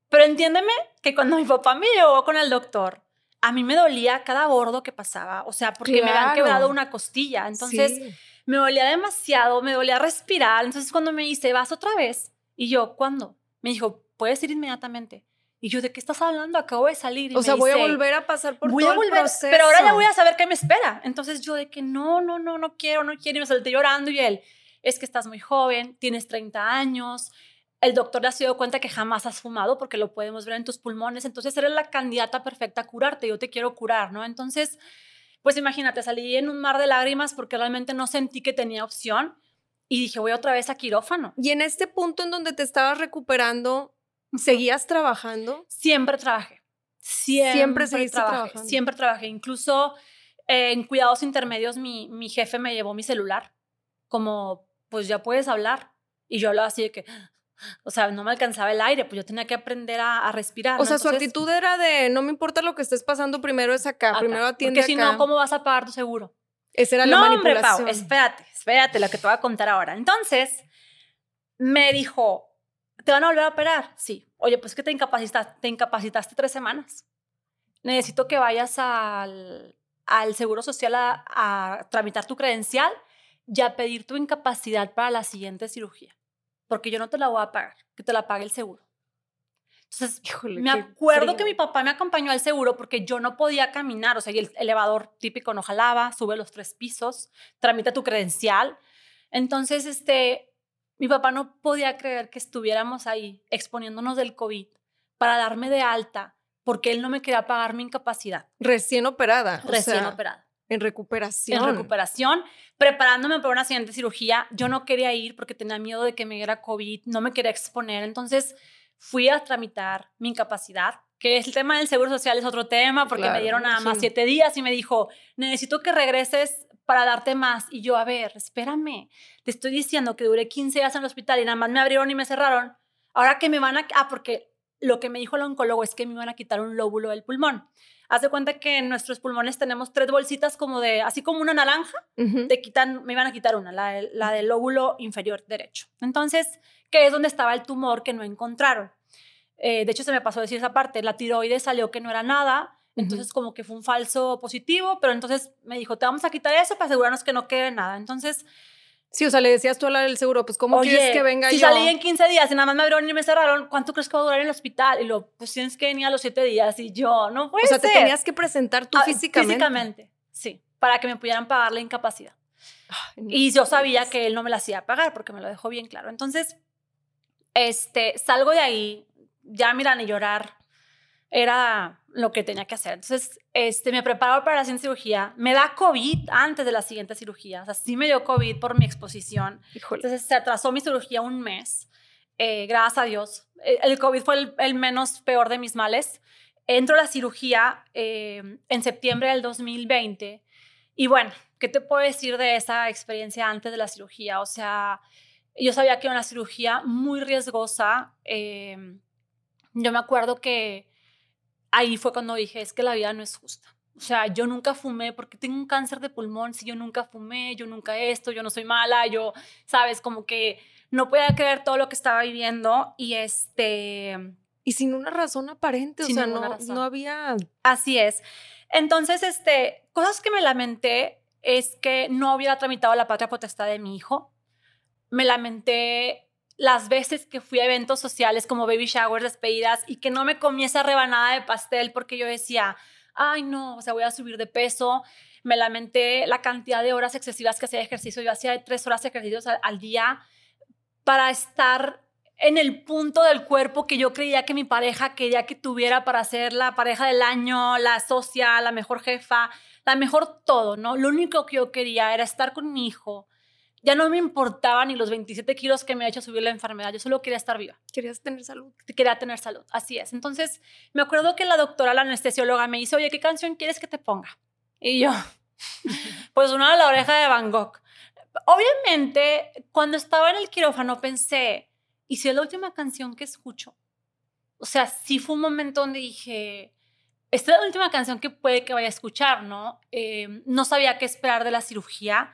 Pero entiéndeme que cuando mi papá me llevó con el doctor, a mí me dolía cada bordo que pasaba, o sea, porque me habían quebrado una costilla. Entonces, me dolía demasiado, me dolía respirar. Entonces, cuando me dice, vas otra vez, y yo, ¿cuándo? Me dijo, puedes ir inmediatamente. Y yo, ¿de qué estás hablando? Acabo de salir. Y o sea, voy a volver a pasar por voy todo a volver, el proceso. Pero ahora ya voy a saber qué me espera. Entonces yo de que no, no, no, no quiero, no quiero. Y me salté llorando y él, es que estás muy joven, tienes 30 años. El doctor le ha sido cuenta que jamás has fumado porque lo podemos ver en tus pulmones. Entonces eres la candidata perfecta a curarte. Yo te quiero curar, ¿no? Entonces, pues imagínate, salí en un mar de lágrimas porque realmente no sentí que tenía opción. Y dije, voy otra vez a quirófano. Y en este punto en donde te estabas recuperando, ¿Seguías trabajando? Siempre trabajé. Siempre, siempre trabajé. Siempre trabajé. Incluso eh, en cuidados intermedios mi, mi jefe me llevó mi celular. Como, pues ya puedes hablar. Y yo hablaba así de que, o sea, no me alcanzaba el aire, pues yo tenía que aprender a, respirar. O sea, su actitud era de, no me importa lo que estés pasando, primero es acá, primero atiende Porque si no, ¿cómo vas a pagar tu seguro? Esa era la manipulación. Hombre, Pau, espérate, espérate lo que te voy a contar ahora. Entonces, me dijo, ¿te van a volver a operar? Sí. Oye, pues que te incapacitaste, te incapacitaste tres semanas. Necesito que vayas al, al Seguro Social a, a, tramitar tu credencial y a pedir tu incapacidad para la siguiente cirugía. Porque yo no te la voy a pagar, que te la pague el seguro. Entonces, Híjole, me acuerdo que mi papá me acompañó al seguro porque yo no podía caminar. O sea, y el elevador típico no jalaba, sube los tres pisos, tramita tu credencial. Entonces, este, mi papá no podía creer que estuviéramos ahí exponiéndonos del COVID para darme de alta porque él no me quería pagar mi incapacidad. Recién operada. Recién operada. En recuperación. En recuperación, preparándome para una siguiente cirugía. Yo no quería ir porque tenía miedo de que me diera COVID, no me quería exponer. Entonces fui a tramitar mi incapacidad, que es el tema del seguro social, es otro tema, porque me dieron nada más siete días y me dijo, necesito que regreses para darte más. Y yo, a ver, espérame, te estoy diciendo que duré 15 días en el hospital y nada más me abrieron y me cerraron. Ahora que me van a... Ah, porque lo que me dijo el oncólogo es que me iban a quitar un lóbulo del pulmón. Haz de cuenta que en nuestros pulmones tenemos tres bolsitas como de, así como una naranja, te quitan, me iban a quitar una, la, la del lóbulo inferior derecho. Entonces, que es donde estaba el tumor que no encontraron. Eh, de hecho, se me pasó a decir esa parte, la tiroides salió que no era nada, entonces, como que fue un falso positivo, pero entonces me dijo, te vamos a quitar eso para asegurarnos que no quede nada. Entonces... Sí, o sea, le decías tú a la del seguro, pues, ¿cómo quieres que venga si yo? Si salí en 15 días y nada más me abrieron y me cerraron, ¿cuánto crees que va a durar en el hospital? Y lo, pues tienes que venir a los 7 días. Y yo, no puede O sea, ser. te tenías que presentar tú ah, físicamente. Físicamente, sí, para que me pudieran pagar la incapacidad. y yo sabía que él no me la hacía pagar porque me lo dejó bien claro. Entonces, este, salgo de ahí, ya miran y llorar, era lo que tenía que hacer. Entonces, este, me preparo para la siguiente cirugía. Me da COVID antes de la siguiente cirugía. O sea, sí me dio COVID por mi exposición. Entonces, se atrasó mi cirugía un mes. Eh, gracias a Dios. Eh, el COVID fue el, menos peor de mis males. Entro a la cirugía eh, en septiembre del 2020. Y bueno, ¿qué te puedo decir de esa experiencia antes de la cirugía? O sea, yo sabía que era una cirugía muy riesgosa. yo me acuerdo que ahí fue cuando dije, es que la vida no es justa. O sea, yo nunca fumé porque tengo un cáncer de pulmón, si yo nunca fumé, yo nunca esto, yo no soy mala, yo, sabes, como que no podía creer todo lo que estaba viviendo y este... Y sin una razón aparente, o sea, no, no había... Así es. Entonces, este, cosas que me lamenté es que no hubiera tramitado la patria potestad de mi hijo. Me lamenté las veces que fui a eventos sociales como baby showers, despedidas y que no me comí esa rebanada de pastel porque yo decía, ay no, o sea, voy a subir de peso. Me lamenté la cantidad de horas excesivas que hacía ejercicio. Yo hacía tres horas de ejercicios al, día para estar en el punto del cuerpo que yo creía que mi pareja quería que tuviera para ser la pareja del año, la socia, la mejor jefa, la mejor todo, ¿no? Lo único que yo quería era estar con mi hijo, ya no me importaba ni los 27 kilos que me ha hecho subir la enfermedad, yo solo quería estar viva. Querías tener salud. Quería tener salud, así es. Entonces, me acuerdo que la doctora, la anestesióloga, me dice, oye, ¿qué canción quieres que te ponga? Y yo, pues una de la oreja de Van Gogh. Obviamente, cuando estaba en el quirófano pensé, ¿y si es la última canción que escucho? O sea, sí fue un momento donde dije, esta es la última canción que puede que vaya a escuchar, ¿no? Eh, no sabía qué esperar de la cirugía.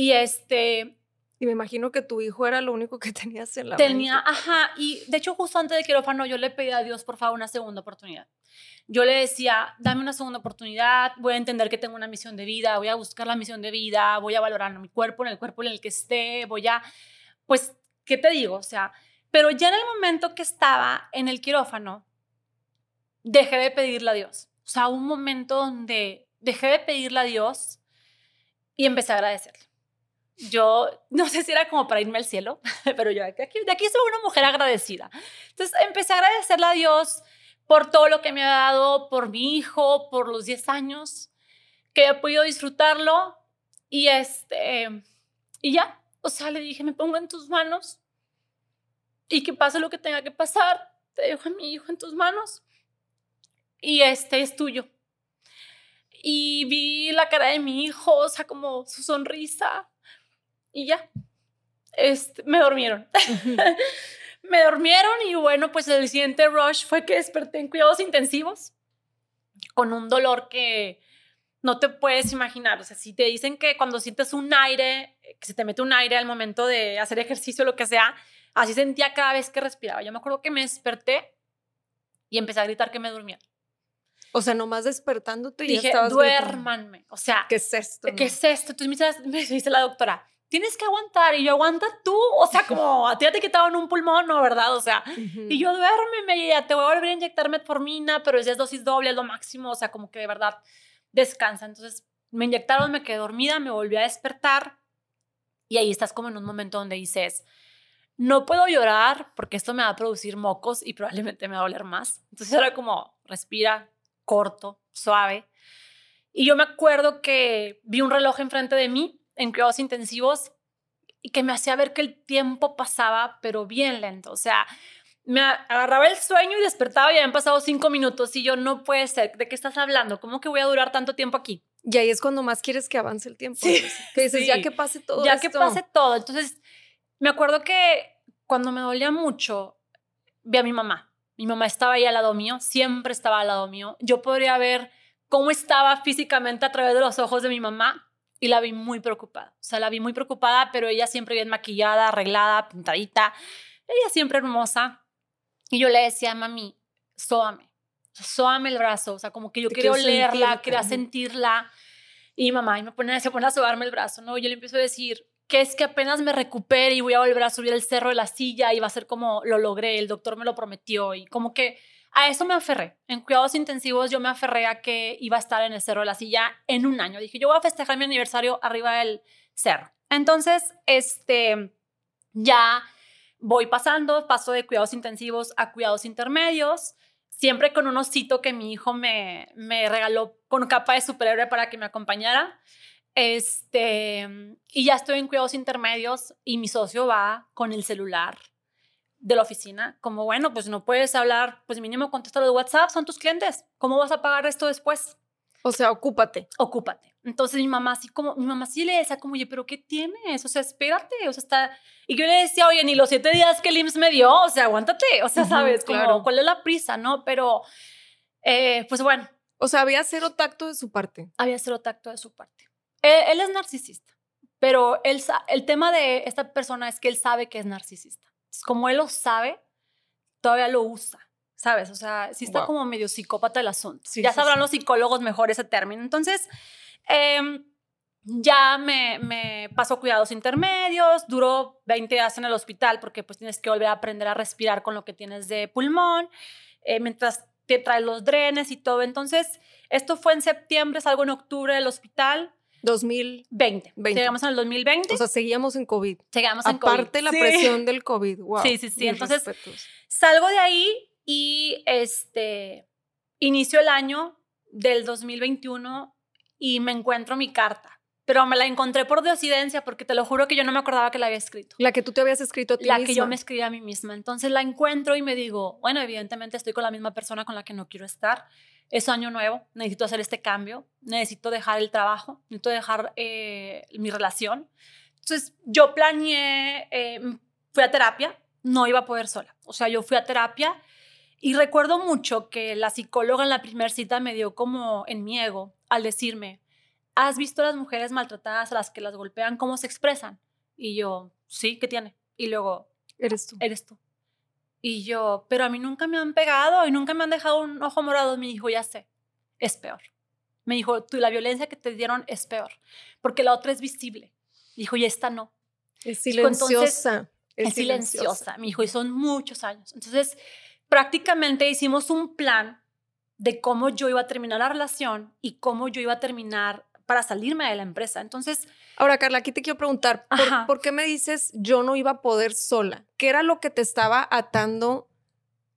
Y este... Y me imagino que tu hijo era lo único que tenías en la Tenía, ajá, y de hecho justo antes del quirófano yo le pedí a Dios, por favor, una segunda oportunidad. Yo le decía, dame una segunda oportunidad, voy a entender que tengo una misión de vida, voy a buscar la misión de vida, voy a valorar mi cuerpo, en el cuerpo en el que esté, voy a, pues, ¿qué te digo? O sea, pero ya en el momento que estaba en el quirófano, dejé de pedirle a Dios. O sea, un momento donde dejé de pedirle a Dios y empecé a agradecerle yo no sé si era como para irme al cielo, pero yo de aquí, de aquí soy una mujer agradecida. Entonces empecé a agradecerle a Dios por todo lo que me ha dado, por mi hijo, por los 10 años, que he podido disfrutarlo y este, y ya, o sea, le dije, me pongo en tus manos y que pase lo que tenga que pasar, te dejo a mi hijo en tus manos y este es tuyo. Y vi la cara de mi hijo, o sea, como su sonrisa, y ya, este, me durmieron. me durmieron y bueno, pues el siguiente rush fue que desperté en cuidados intensivos con un dolor que no te puedes imaginar. O sea, si te dicen que cuando sientes un aire, que se te mete un aire al momento de hacer ejercicio, lo que sea, así sentía cada vez que respiraba. Yo me acuerdo que me desperté y empecé a gritar que me durmía. O sea, nomás despertándote y Dije, ya estabas duérmanme. O sea, ¿qué es esto? ¿Qué es esto? Entonces me dice la doctora, tienes que aguantar. Y yo, aguanta tú. O sea, como a ti ya te quitaban un pulmón, ¿no? ¿Verdad? O sea, y yo, duérmeme, ya te voy a volver a inyectar metformina, pero es dosis doble, es lo máximo. O sea, como que de verdad descansa. Entonces, me inyectaron, me quedé dormida, me volví a despertar. Y ahí estás como en un momento donde dices, no puedo llorar porque esto me va a producir mocos y probablemente me va a doler más. Entonces era como, respira, corto, suave. Y yo me acuerdo que vi un reloj enfrente de mí en cuidados intensivos y que me hacía ver que el tiempo pasaba, pero bien lento. O sea, me agarraba el sueño y despertaba y habían pasado cinco minutos y yo no puede ser. ¿De qué estás hablando? ¿Cómo que voy a durar tanto tiempo aquí? Y ahí es cuando más quieres que avance el tiempo. Sí, que dices, ya que pase todo. Ya que pase todo. Entonces, me acuerdo que cuando me dolía mucho, vi a mi mamá. Mi mamá estaba ahí al lado mío, siempre estaba al lado mío. Yo podría ver cómo estaba físicamente a través de los ojos de mi mamá y la vi muy preocupada. O sea, la vi muy preocupada, pero ella siempre bien maquillada, arreglada, pintadita. Ella siempre hermosa. Y yo le decía, mami, sóame. Sóame el brazo. O sea, como que yo quería olerla, quería sentirla. Y mamá y me pone, se pone a sobarme el brazo, ¿no? Y yo le empiezo a decir que es que apenas me recupere y voy a volver a subir el cerro de la silla y va a ser como lo logré, el doctor me lo prometió. Y como que a eso me aferré. En cuidados intensivos yo me aferré a que iba a estar en el Cerro de la Silla en un año. Dije, yo voy a festejar mi aniversario arriba del cerro. Entonces, este, ya voy pasando, paso de cuidados intensivos a cuidados intermedios, siempre con un osito que mi hijo me, me regaló con capa de superhéroe para que me acompañara. Este, y ya estoy en cuidados intermedios y mi socio va con el celular de la oficina, como bueno, pues no puedes hablar, pues mínimo contesta de WhatsApp, son tus clientes, ¿cómo vas a pagar esto después? O sea, ocúpate. Ocúpate. Entonces mi mamá así como, mi mamá sí le decía como, oye, pero ¿qué tienes? O sea, espérate, o sea, está... Y yo le decía, oye, ni los siete días que el IMSS me dio, o sea, aguántate, o sea, sabes, como, ¿cuál es la prisa, no? Pero, eh, pues bueno, O sea, había cero tacto de su parte. Había cero tacto de su parte. Él, él es narcisista, pero él, el tema de esta persona es que él sabe que es narcisista. Entonces, como él lo sabe, todavía lo usa, ¿sabes? O sea, sí está Wow. como medio psicópata el asunto. Sí, ya sí, sabrán sí. los psicólogos mejor ese término. Entonces, em, ya me, me pasó cuidados intermedios, duró 20 días en el hospital porque pues tienes que volver a aprender a respirar con lo que tienes de pulmón, eh, mientras te traes los drenes y todo. Entonces, esto fue en septiembre, salgo en octubre del hospital, 2020. 20. Llegamos el 2020, O sea, seguíamos en COVID. llegamos en COVID. Aparte la Sí. presión del COVID. Wow. Sí, sí, sí. Mis Entonces, respetos. Salgo de ahí y este inicio el año del 2021 y me encuentro mi carta. Pero me la encontré por diosidencia porque te lo juro que yo no me acordaba que la había escrito. La que tú te habías escrito a ti La que yo misma. me escribí a mí misma. Entonces la encuentro y me digo, bueno, evidentemente estoy con la misma persona con la que no quiero estar. Es año nuevo, necesito hacer este cambio, necesito dejar el trabajo, necesito dejar eh, mi relación. Entonces yo planeé, eh, fui a terapia, no iba a poder sola. O sea, yo fui a terapia y recuerdo mucho que la psicóloga en la primera cita me dio como en mi ego al decirme, ¿has visto a las mujeres maltratadas a las que las golpean, cómo se expresan? Y yo, sí, ¿qué tiene? Y luego, Eres tú. eres tú. Y yo, pero a mí nunca me han pegado y nunca me han dejado un ojo morado. Me dijo, ya sé, es peor. Me dijo, tú, la violencia que te dieron es peor, porque la otra es visible. Dijo, y esta no. Es Entonces, silenciosa. Es, silenciosa. Me dijo, y son muchos años. Entonces, prácticamente hicimos un plan de cómo yo iba a terminar la relación y cómo yo iba a terminar para salirme de la empresa. Entonces, Ahora, Carla, aquí te quiero preguntar, ¿por, qué me dices yo no iba a poder sola? ¿Qué era lo que te estaba atando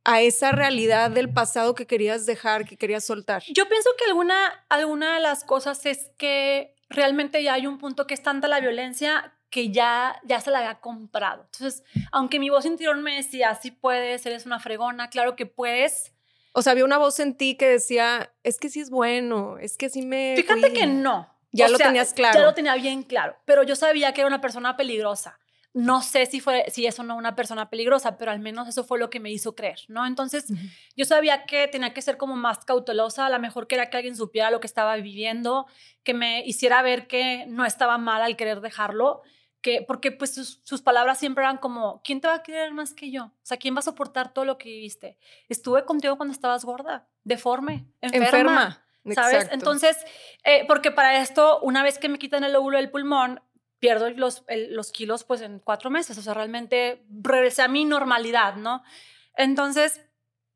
a esa realidad del pasado que querías dejar, que querías soltar? Yo pienso que alguna, alguna de las cosas es que realmente ya hay un punto que es tanta la violencia que ya, ya se la había comprado. Entonces, aunque mi voz interior me decía, sí puedes, eres una fregona, claro que puedes. O sea, había una voz en ti que decía, es que sí es bueno, es que sí me... Fíjate fui". que no. Ya O lo sea, tenías claro. Ya lo tenía bien claro, pero yo sabía que era una persona peligrosa. No sé si, fue, si es o no una persona peligrosa, pero al menos eso fue lo que me hizo creer, ¿no? Entonces, yo sabía que tenía que ser como más cautelosa, a lo mejor que era que alguien supiera lo que estaba viviendo, que me hiciera ver que no estaba mal al querer dejarlo, que, porque pues sus, sus palabras siempre eran como, ¿quién te va a querer más que yo? O sea, ¿quién va a soportar todo lo que viviste? Estuve contigo cuando estabas gorda, deforme, enferma. Enferma. ¿Sabes? Exacto. Entonces, eh, porque para esto, una vez que me quitan el óvulo del pulmón, pierdo los, el- los kilos pues en cuatro meses. O sea, realmente regresé a mi normalidad, ¿no? Entonces,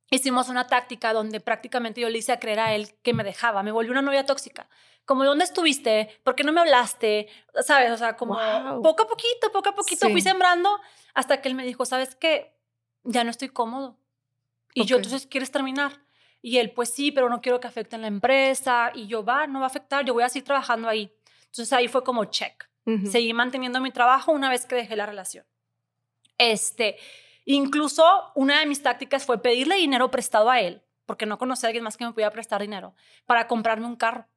hicimos una táctica donde prácticamente yo le hice a creer a él que me dejaba. Me volví una novia tóxica. Como, ¿dónde estuviste? ¿Por qué no me hablaste? ¿Sabes? O sea, como poco a poquito, poco a poquito Sí. fui sembrando hasta que él me dijo, ¿sabes qué? Ya no estoy cómodo. Y yo, entonces, ¿quieres terminar? Y él, pues sí, pero no quiero que afecten la empresa. Y yo, va, no va a afectar, yo voy a seguir trabajando ahí. Entonces ahí fue como check. Seguí manteniendo mi trabajo una vez que dejé la relación. Este, incluso una de mis tácticas fue pedirle dinero prestado a él, porque no conocía a alguien más que me pudiera prestar dinero, para comprarme un carro.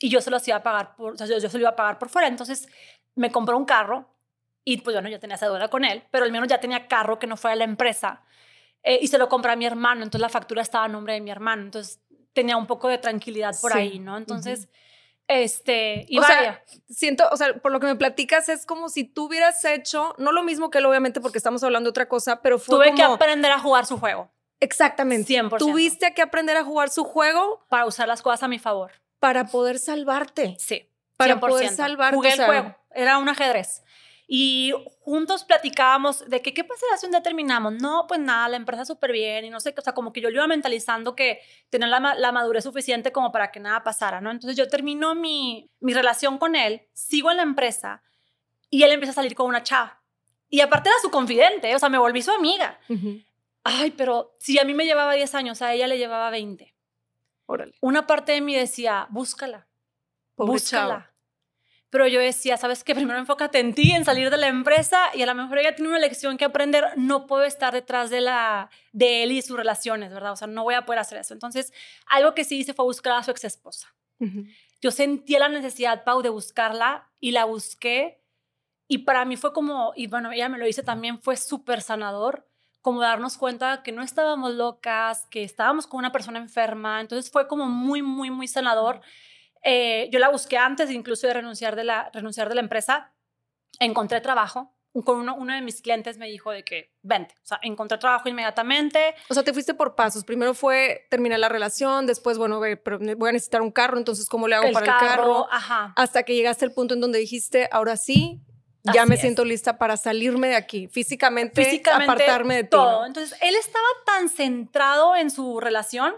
Y yo se lo iba a pagar por, o sea, yo, yo se lo iba a pagar por fuera. Entonces me compró un carro y pues bueno, yo tenía esa deuda con él, pero al menos ya tenía carro que no fuera de la empresa. Eh, y se lo compré a mi hermano, entonces la factura estaba a nombre de mi hermano, entonces tenía un poco de tranquilidad por Sí. ahí, ¿no? Entonces, este, y O sea, Siento, o sea, por lo que me platicas es como si tú hubieras hecho, no lo mismo que él, obviamente, porque estamos hablando de otra cosa, pero fue tuve que aprender a jugar su juego Exactamente. 100%. Tuviste que aprender a jugar su juego para usar las cosas a mi favor. Para poder salvarte. Sí. Para 100%. poder salvarte. Jugué o el juego, era un ajedrez. Y juntos platicábamos de que qué pasará si un día terminamos. No, pues nada, la empresa súper bien y no sé qué. O sea, como que yo lo iba mentalizando que tener la, la madurez suficiente como para que nada pasara, ¿no? Entonces yo termino mi, mi relación con él, sigo en la empresa y él empieza a salir con una chava. Y aparte era su confidente, o sea, me volví su amiga. Ay, pero si a mí me llevaba 10 años, a ella le llevaba 20. Órale. Una parte de mí decía, búscala, Pobre búscala. chava. Pero yo decía, ¿sabes qué? Primero enfócate en ti, en salir de la empresa y a lo mejor ella tiene una lección que aprender. No puedo estar detrás de, la, de él y sus relaciones, ¿verdad? O sea, no voy a poder hacer eso. Entonces, algo que sí hice fue buscar a su ex esposa. Yo sentía la necesidad, Pau, de buscarla y la busqué. Y para mí fue como, y bueno, ella me lo dice también, fue súper sanador como darnos cuenta que no estábamos locas, que estábamos con una persona enferma. Entonces fue como muy, muy, muy sanador. Eh, yo la busqué antes incluso de renunciar de la, renunciar de la empresa. Encontré trabajo. Con uno, uno de mis clientes me dijo de que, vente, o sea, encontré trabajo inmediatamente. O sea, te fuiste por pasos. Primero fue terminar la relación, después, bueno, voy a necesitar un carro, entonces, ¿cómo le hago para el carro? Ajá. Hasta que llegaste al punto en donde dijiste, ahora sí, ya me siento lista para salirme de aquí, físicamente, físicamente apartarme de todo. Entonces, él estaba tan centrado en su relación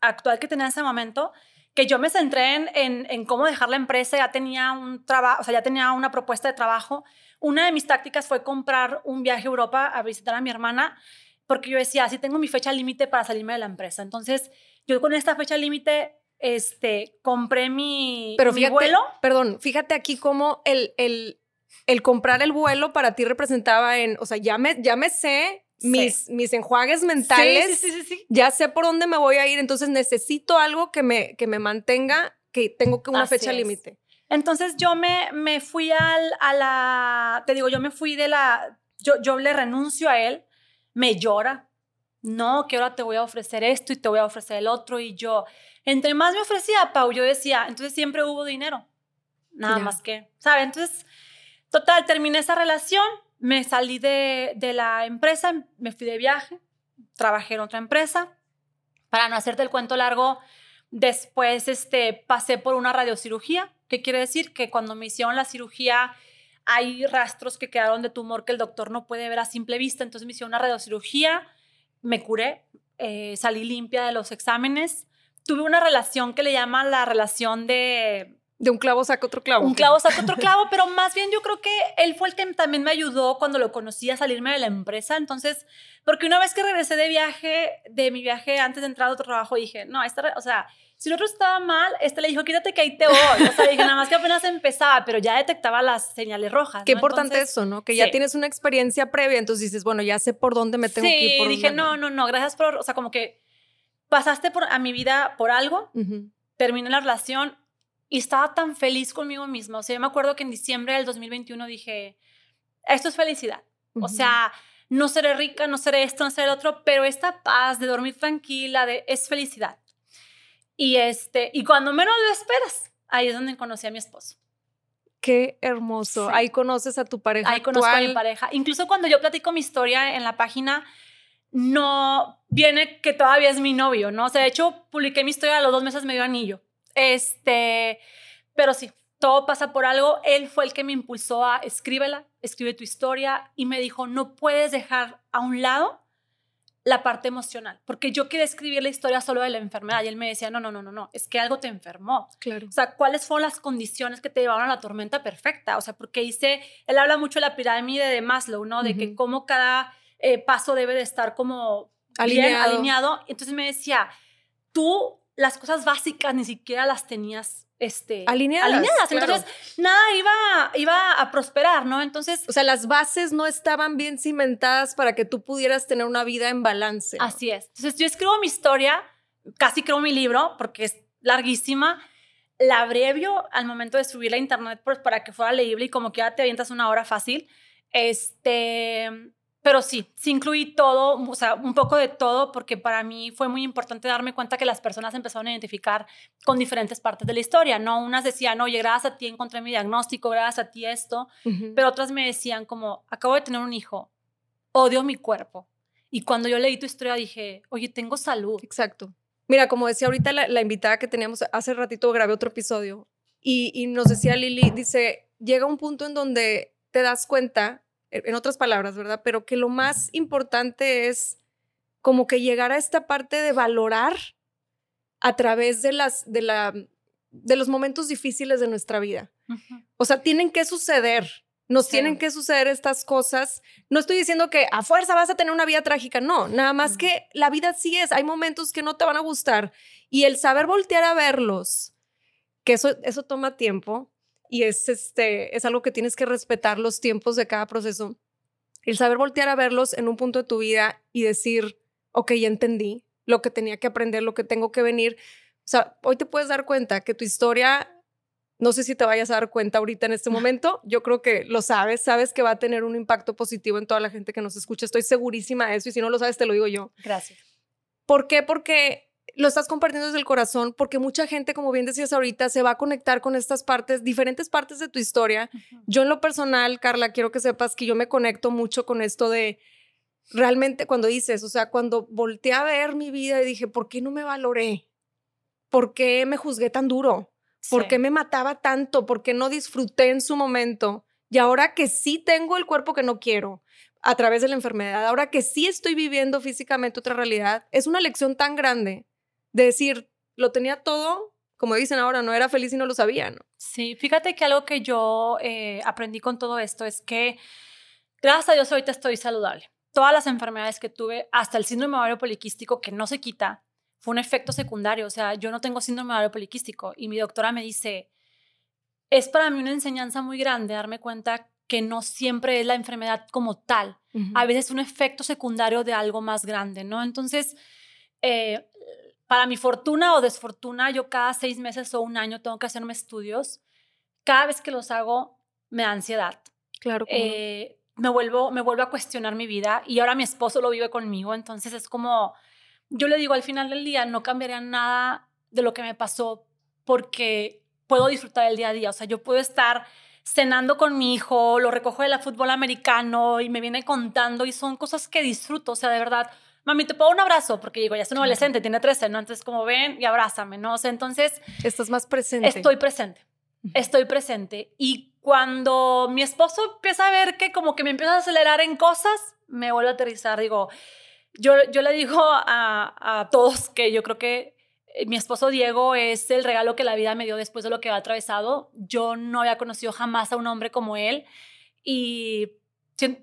actual que tenía en ese momento que yo me centré en, en, cómo dejar la empresa, ya tenía un trabajo, o sea, ya tenía una propuesta de trabajo. Una de mis tácticas fue comprar un viaje a Europa a visitar a mi hermana, porque yo decía, así tengo mi fecha límite para salirme de la empresa. Entonces, yo con esta fecha límite, este, compré mi, Pero mi vuelo. Perdón, fíjate aquí cómo el, el, el comprar el vuelo para ti representaba en, o sea, ya me, ya me sé mis, mis enjuagues mentales, sí, sí, sí, ya sé por dónde me voy a ir, entonces necesito algo que me, que me mantenga, que tengo que una fecha límite. Entonces yo me, me fui al, a la, te digo, yo me fui de la, yo, yo le renuncio a él, me llora, no, que ahora te voy a ofrecer esto y te voy a ofrecer el otro, y yo, entre más me ofrecía, Pau, yo decía, entonces siempre hubo dinero, nada más que, ¿sabes? Entonces Total, terminé esa relación, me salí de, la empresa, me fui de viaje, trabajé en otra empresa. Para no hacerte el cuento largo, después este, pasé por una radiocirugía. ¿Qué quiere decir? Que cuando me hicieron la cirugía hay rastros que quedaron de tumor que el doctor no puede ver a simple vista. Entonces me hicieron una radiocirugía, me curé, eh, salí limpia de los exámenes. Tuve una relación que le llaman la relación de de un clavo saca otro clavo. Un clavo saca otro clavo, pero más bien yo creo que él fue el que también me ayudó cuando lo conocí a salirme de la empresa. Entonces, porque una vez que regresé de viaje, de mi viaje antes de entrar a otro trabajo, dije, no, esta, o sea, si el otro estaba mal, este le dijo, quítate que ahí te voy. O sea, dije, nada más que apenas empezaba, pero ya detectaba las señales rojas. Qué importante eso, ¿no? Que ya tienes una experiencia previa, entonces dices, bueno, ya sé por dónde me tengo que ir. Sí, dije, no, no, no, gracias por, o sea, como que pasaste por, a mi vida por algo, terminé la relación, y estaba tan feliz conmigo misma. O sea, yo me acuerdo que en diciembre del 2021 dije, esto es felicidad. O sea, no seré rica, no seré esto, no seré el otro, pero esta paz de dormir tranquila de, es felicidad. Y, este, y cuando menos lo esperas, ahí es donde conocí a mi esposo. Qué hermoso. Ahí conoces a tu pareja. Ahí conozco a mi pareja. Incluso cuando yo platico mi historia en la página, no viene que todavía es mi novio, ¿no? O sea, de hecho, publiqué mi historia a los dos meses medio anillo. Este, pero sí, todo pasa por algo. Él fue el que me impulsó a escríbela, escribe tu historia y me dijo, no puedes dejar a un lado la parte emocional, porque yo quería escribir la historia solo de la enfermedad y él me decía, no, no, no, no, no, es que algo te enfermó. Claro. O sea, ¿cuáles fueron las condiciones que te llevaron a la tormenta perfecta? O sea, porque hice, él habla mucho de la pirámide de Maslow, ¿no? De que cómo cada eh, paso debe de estar como alineado. bien alineado. Entonces me decía, tú las cosas básicas ni siquiera las tenías este, alineadas. Entonces, nada iba, iba a prosperar, ¿no? Entonces. O sea, las bases no estaban bien cimentadas para que tú pudieras tener una vida en balance. Así es. Entonces, yo escribo mi historia, casi creo mi libro, porque es larguísima. La abrevio al momento de subirla a internet pues, para que fuera leíble y como que ya te avientas una hora fácil. Este pero sí, sí incluí todo, o sea, un poco de todo, porque para mí fue muy importante darme cuenta que las personas empezaron a identificar con diferentes partes de la historia, ¿no? Unas decían, oye, gracias a ti encontré mi diagnóstico, gracias a ti esto, pero otras me decían como, acabo de tener un hijo, odio mi cuerpo. Y cuando yo leí tu historia dije, oye, tengo salud. Exacto. Mira, como decía ahorita la, invitada que teníamos hace ratito, grabé otro episodio y, y nos decía Lili, dice, llega un punto en donde te das cuenta en otras palabras, ¿verdad? Pero que lo más importante es como que llegar a esta parte de valorar a través de las de la de los momentos difíciles de nuestra vida. O sea, tienen que suceder, nos tienen que suceder estas cosas. No estoy diciendo que a fuerza vas a tener una vida trágica, no, nada más que la vida sí es, hay momentos que no te van a gustar y el saber voltear a verlos, que eso eso toma tiempo, y es, este, es algo que tienes que respetar los tiempos de cada proceso. El saber voltear a verlos en un punto de tu vida y decir, ok, ya entendí lo que tenía que aprender, lo que tengo que venir. O sea, hoy te puedes dar cuenta que tu historia no sé si te vayas a dar cuenta ahorita en este momento. Yo creo que lo sabes, sabes que va a tener un impacto positivo en toda la gente que nos escucha. Estoy segurísima de eso y si no lo sabes, te lo digo yo. Gracias. ¿Por qué? Porque lo estás compartiendo desde el corazón, porque mucha gente, como bien decías ahorita, se va a conectar con estas partes, diferentes partes de tu historia. Yo en lo personal, Carla, quiero que sepas que yo me conecto mucho con esto de realmente cuando dices, o sea, cuando volteé a ver mi vida y dije, ¿por qué no me valoré? ¿Por qué me juzgué tan duro? ¿Por qué me mataba tanto? ¿Por qué no disfruté en su momento? Y ahora que sí tengo el cuerpo que no quiero a través de la enfermedad, ahora que sí estoy viviendo físicamente otra realidad, es una lección tan grande de decir, lo tenía todo, como dicen ahora, no era feliz y no lo sabía, ¿no? Sí, fíjate que algo que yo eh, aprendí con todo esto es que, gracias a Dios, ahorita estoy saludable. Todas las enfermedades que tuve, hasta el síndrome ovario poliquístico, que no se quita, fue un efecto secundario. O sea, yo no tengo síndrome ovario poliquístico y mi doctora me dice, es para mí una enseñanza muy grande darme cuenta que no siempre es la enfermedad como tal. A veces es un efecto secundario de algo más grande, ¿no? Entonces, eh, para mi fortuna o desfortuna, yo cada seis meses o un año tengo que hacerme estudios. Cada vez que los hago, me da ansiedad. Claro. Eh, me, vuelvo, me vuelvo a cuestionar mi vida y ahora mi esposo lo vive conmigo, entonces es como yo le digo al final del día, no cambiaría nada de lo que me pasó porque puedo disfrutar el día a día. O sea, yo puedo estar cenando con mi hijo, lo recojo de la fútbol americano y me viene contando y son cosas que disfruto. O sea, de verdad, mami, te pongo un abrazo porque digo, ya es un adolescente, tiene 13, ¿no? Entonces, como ven y abrázame, ¿no? O sea, entonces... Estás más presente. Estoy presente. Estoy presente. Y cuando mi esposo empieza a ver que como que me empieza a acelerar en cosas, me vuelvo a aterrizar. Digo, yo, yo le digo a, a todos que yo creo que eh, mi esposo Diego es el regalo que la vida me dio después de lo que ha atravesado. Yo no había conocido jamás a un hombre como él y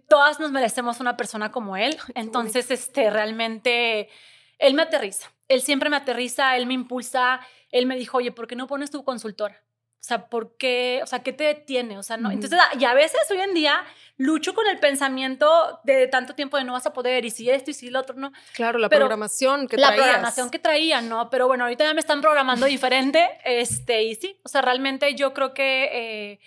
todas nos merecemos una persona como él. Entonces, este, realmente, él me aterriza. Él siempre me aterriza, él me impulsa. Él me dijo, oye, ¿por qué no pones tu consultora? O sea, ¿por qué? O sea, ¿qué te detiene? O sea, no. Entonces, y a veces hoy en día lucho con el pensamiento de tanto tiempo de no vas a poder y si esto y si lo otro, ¿no? Claro, la programación que La programación que traía, ¿no? Pero bueno, ahorita ya me están programando diferente, este, y sí, o sea, realmente yo creo que eh,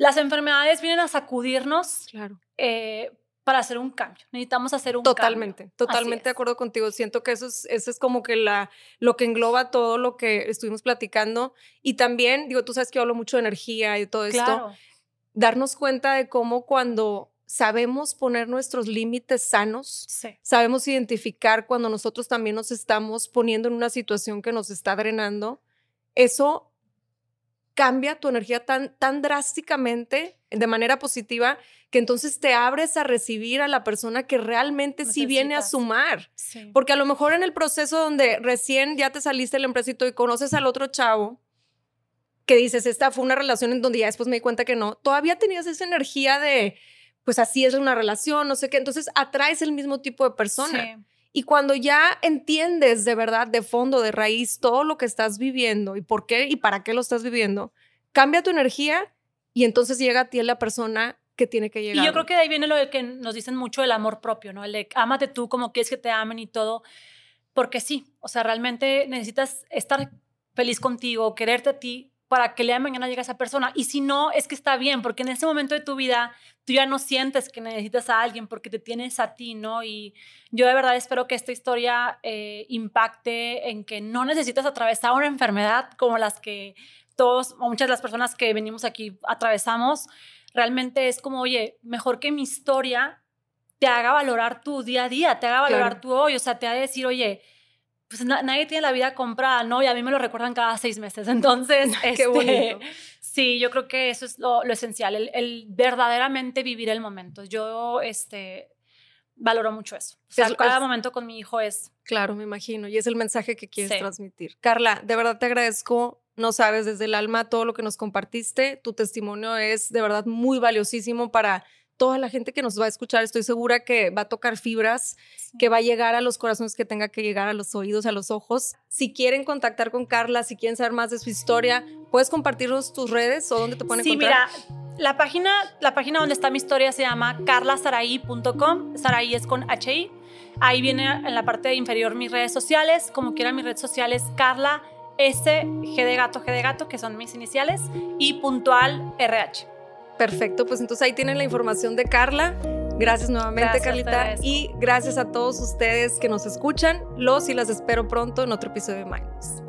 las enfermedades vienen a sacudirnos. Claro. Eh, para hacer un cambio. Necesitamos hacer un totalmente, cambio. Totalmente, de acuerdo contigo. Siento que eso es, eso es como que la, lo que engloba todo lo que estuvimos platicando. Y también, digo, tú sabes que yo hablo mucho de energía y todo esto. Darnos cuenta de cómo cuando sabemos poner nuestros límites sanos, sabemos identificar cuando nosotros también nos estamos poniendo en una situación que nos está drenando, eso cambia tu energía tan, tan drásticamente de manera positiva que entonces te abres a recibir a la persona que realmente sí viene a sumar. Porque a lo mejor en el proceso donde recién ya te saliste del empresito y conoces al otro chavo, que dices, esta fue una relación en donde ya después me di cuenta que no, todavía tenías esa energía de, pues así es una relación, no sé qué, entonces atraes el mismo tipo de persona. Y cuando ya entiendes de verdad, de fondo, de raíz, todo lo que estás viviendo y por qué y para qué lo estás viviendo, cambia tu energía y entonces llega a ti la persona que tiene que llegar. Y yo creo que de ahí viene lo de que nos dicen mucho el amor propio, ¿no? El de ámate tú como quieres que te amen y todo, porque sí, o sea, realmente necesitas estar feliz contigo, quererte a ti para que el día de mañana llegue esa persona. Y si no, es que está bien, porque en ese momento de tu vida tú ya no sientes que necesitas a alguien porque te tienes a ti, ¿no? Y yo de verdad espero que esta historia eh, impacte en que no necesitas atravesar una enfermedad como las que todos, o muchas de las personas que venimos aquí atravesamos, realmente es como, oye, mejor que mi historia te haga valorar tu día a día, te haga valorar tu hoy, o sea, te haga decir, oye, pues nadie tiene la vida comprada, ¿no? Y a mí me lo recuerdan cada seis meses. Entonces, Qué bonito. Este, sí, yo creo que eso es lo, esencial, el, verdaderamente vivir el momento. Yo, este, valoro mucho eso. O sea, cada momento con mi hijo es... Claro, me imagino. Y es el mensaje que quieres transmitir. Carla, de verdad te agradezco no sabes desde el alma todo lo que nos compartiste. Tu testimonio es de verdad muy valiosísimo para toda la gente que nos va a escuchar. Estoy segura que va a tocar fibras, que va a llegar a los corazones que tenga que llegar, a los oídos, a los ojos. Si quieren contactar con Carla, si quieren saber más de su historia, ¿puedes compartirnos tus redes o dónde te pueden encontrar? Sí, mira, la página, la página donde está mi historia se llama carlasaraí.com. Saraí es con H-I. Ahí viene en la parte inferior mis redes sociales. Como quiera, mi red social es Carla S, G de gato, G de gato, que son mis iniciales, y puntual RH. Perfecto, pues entonces ahí tienen la información de Carla. Gracias nuevamente, Carlita. Y gracias a todos ustedes que nos escuchan. Los y las espero pronto en otro episodio de Minds.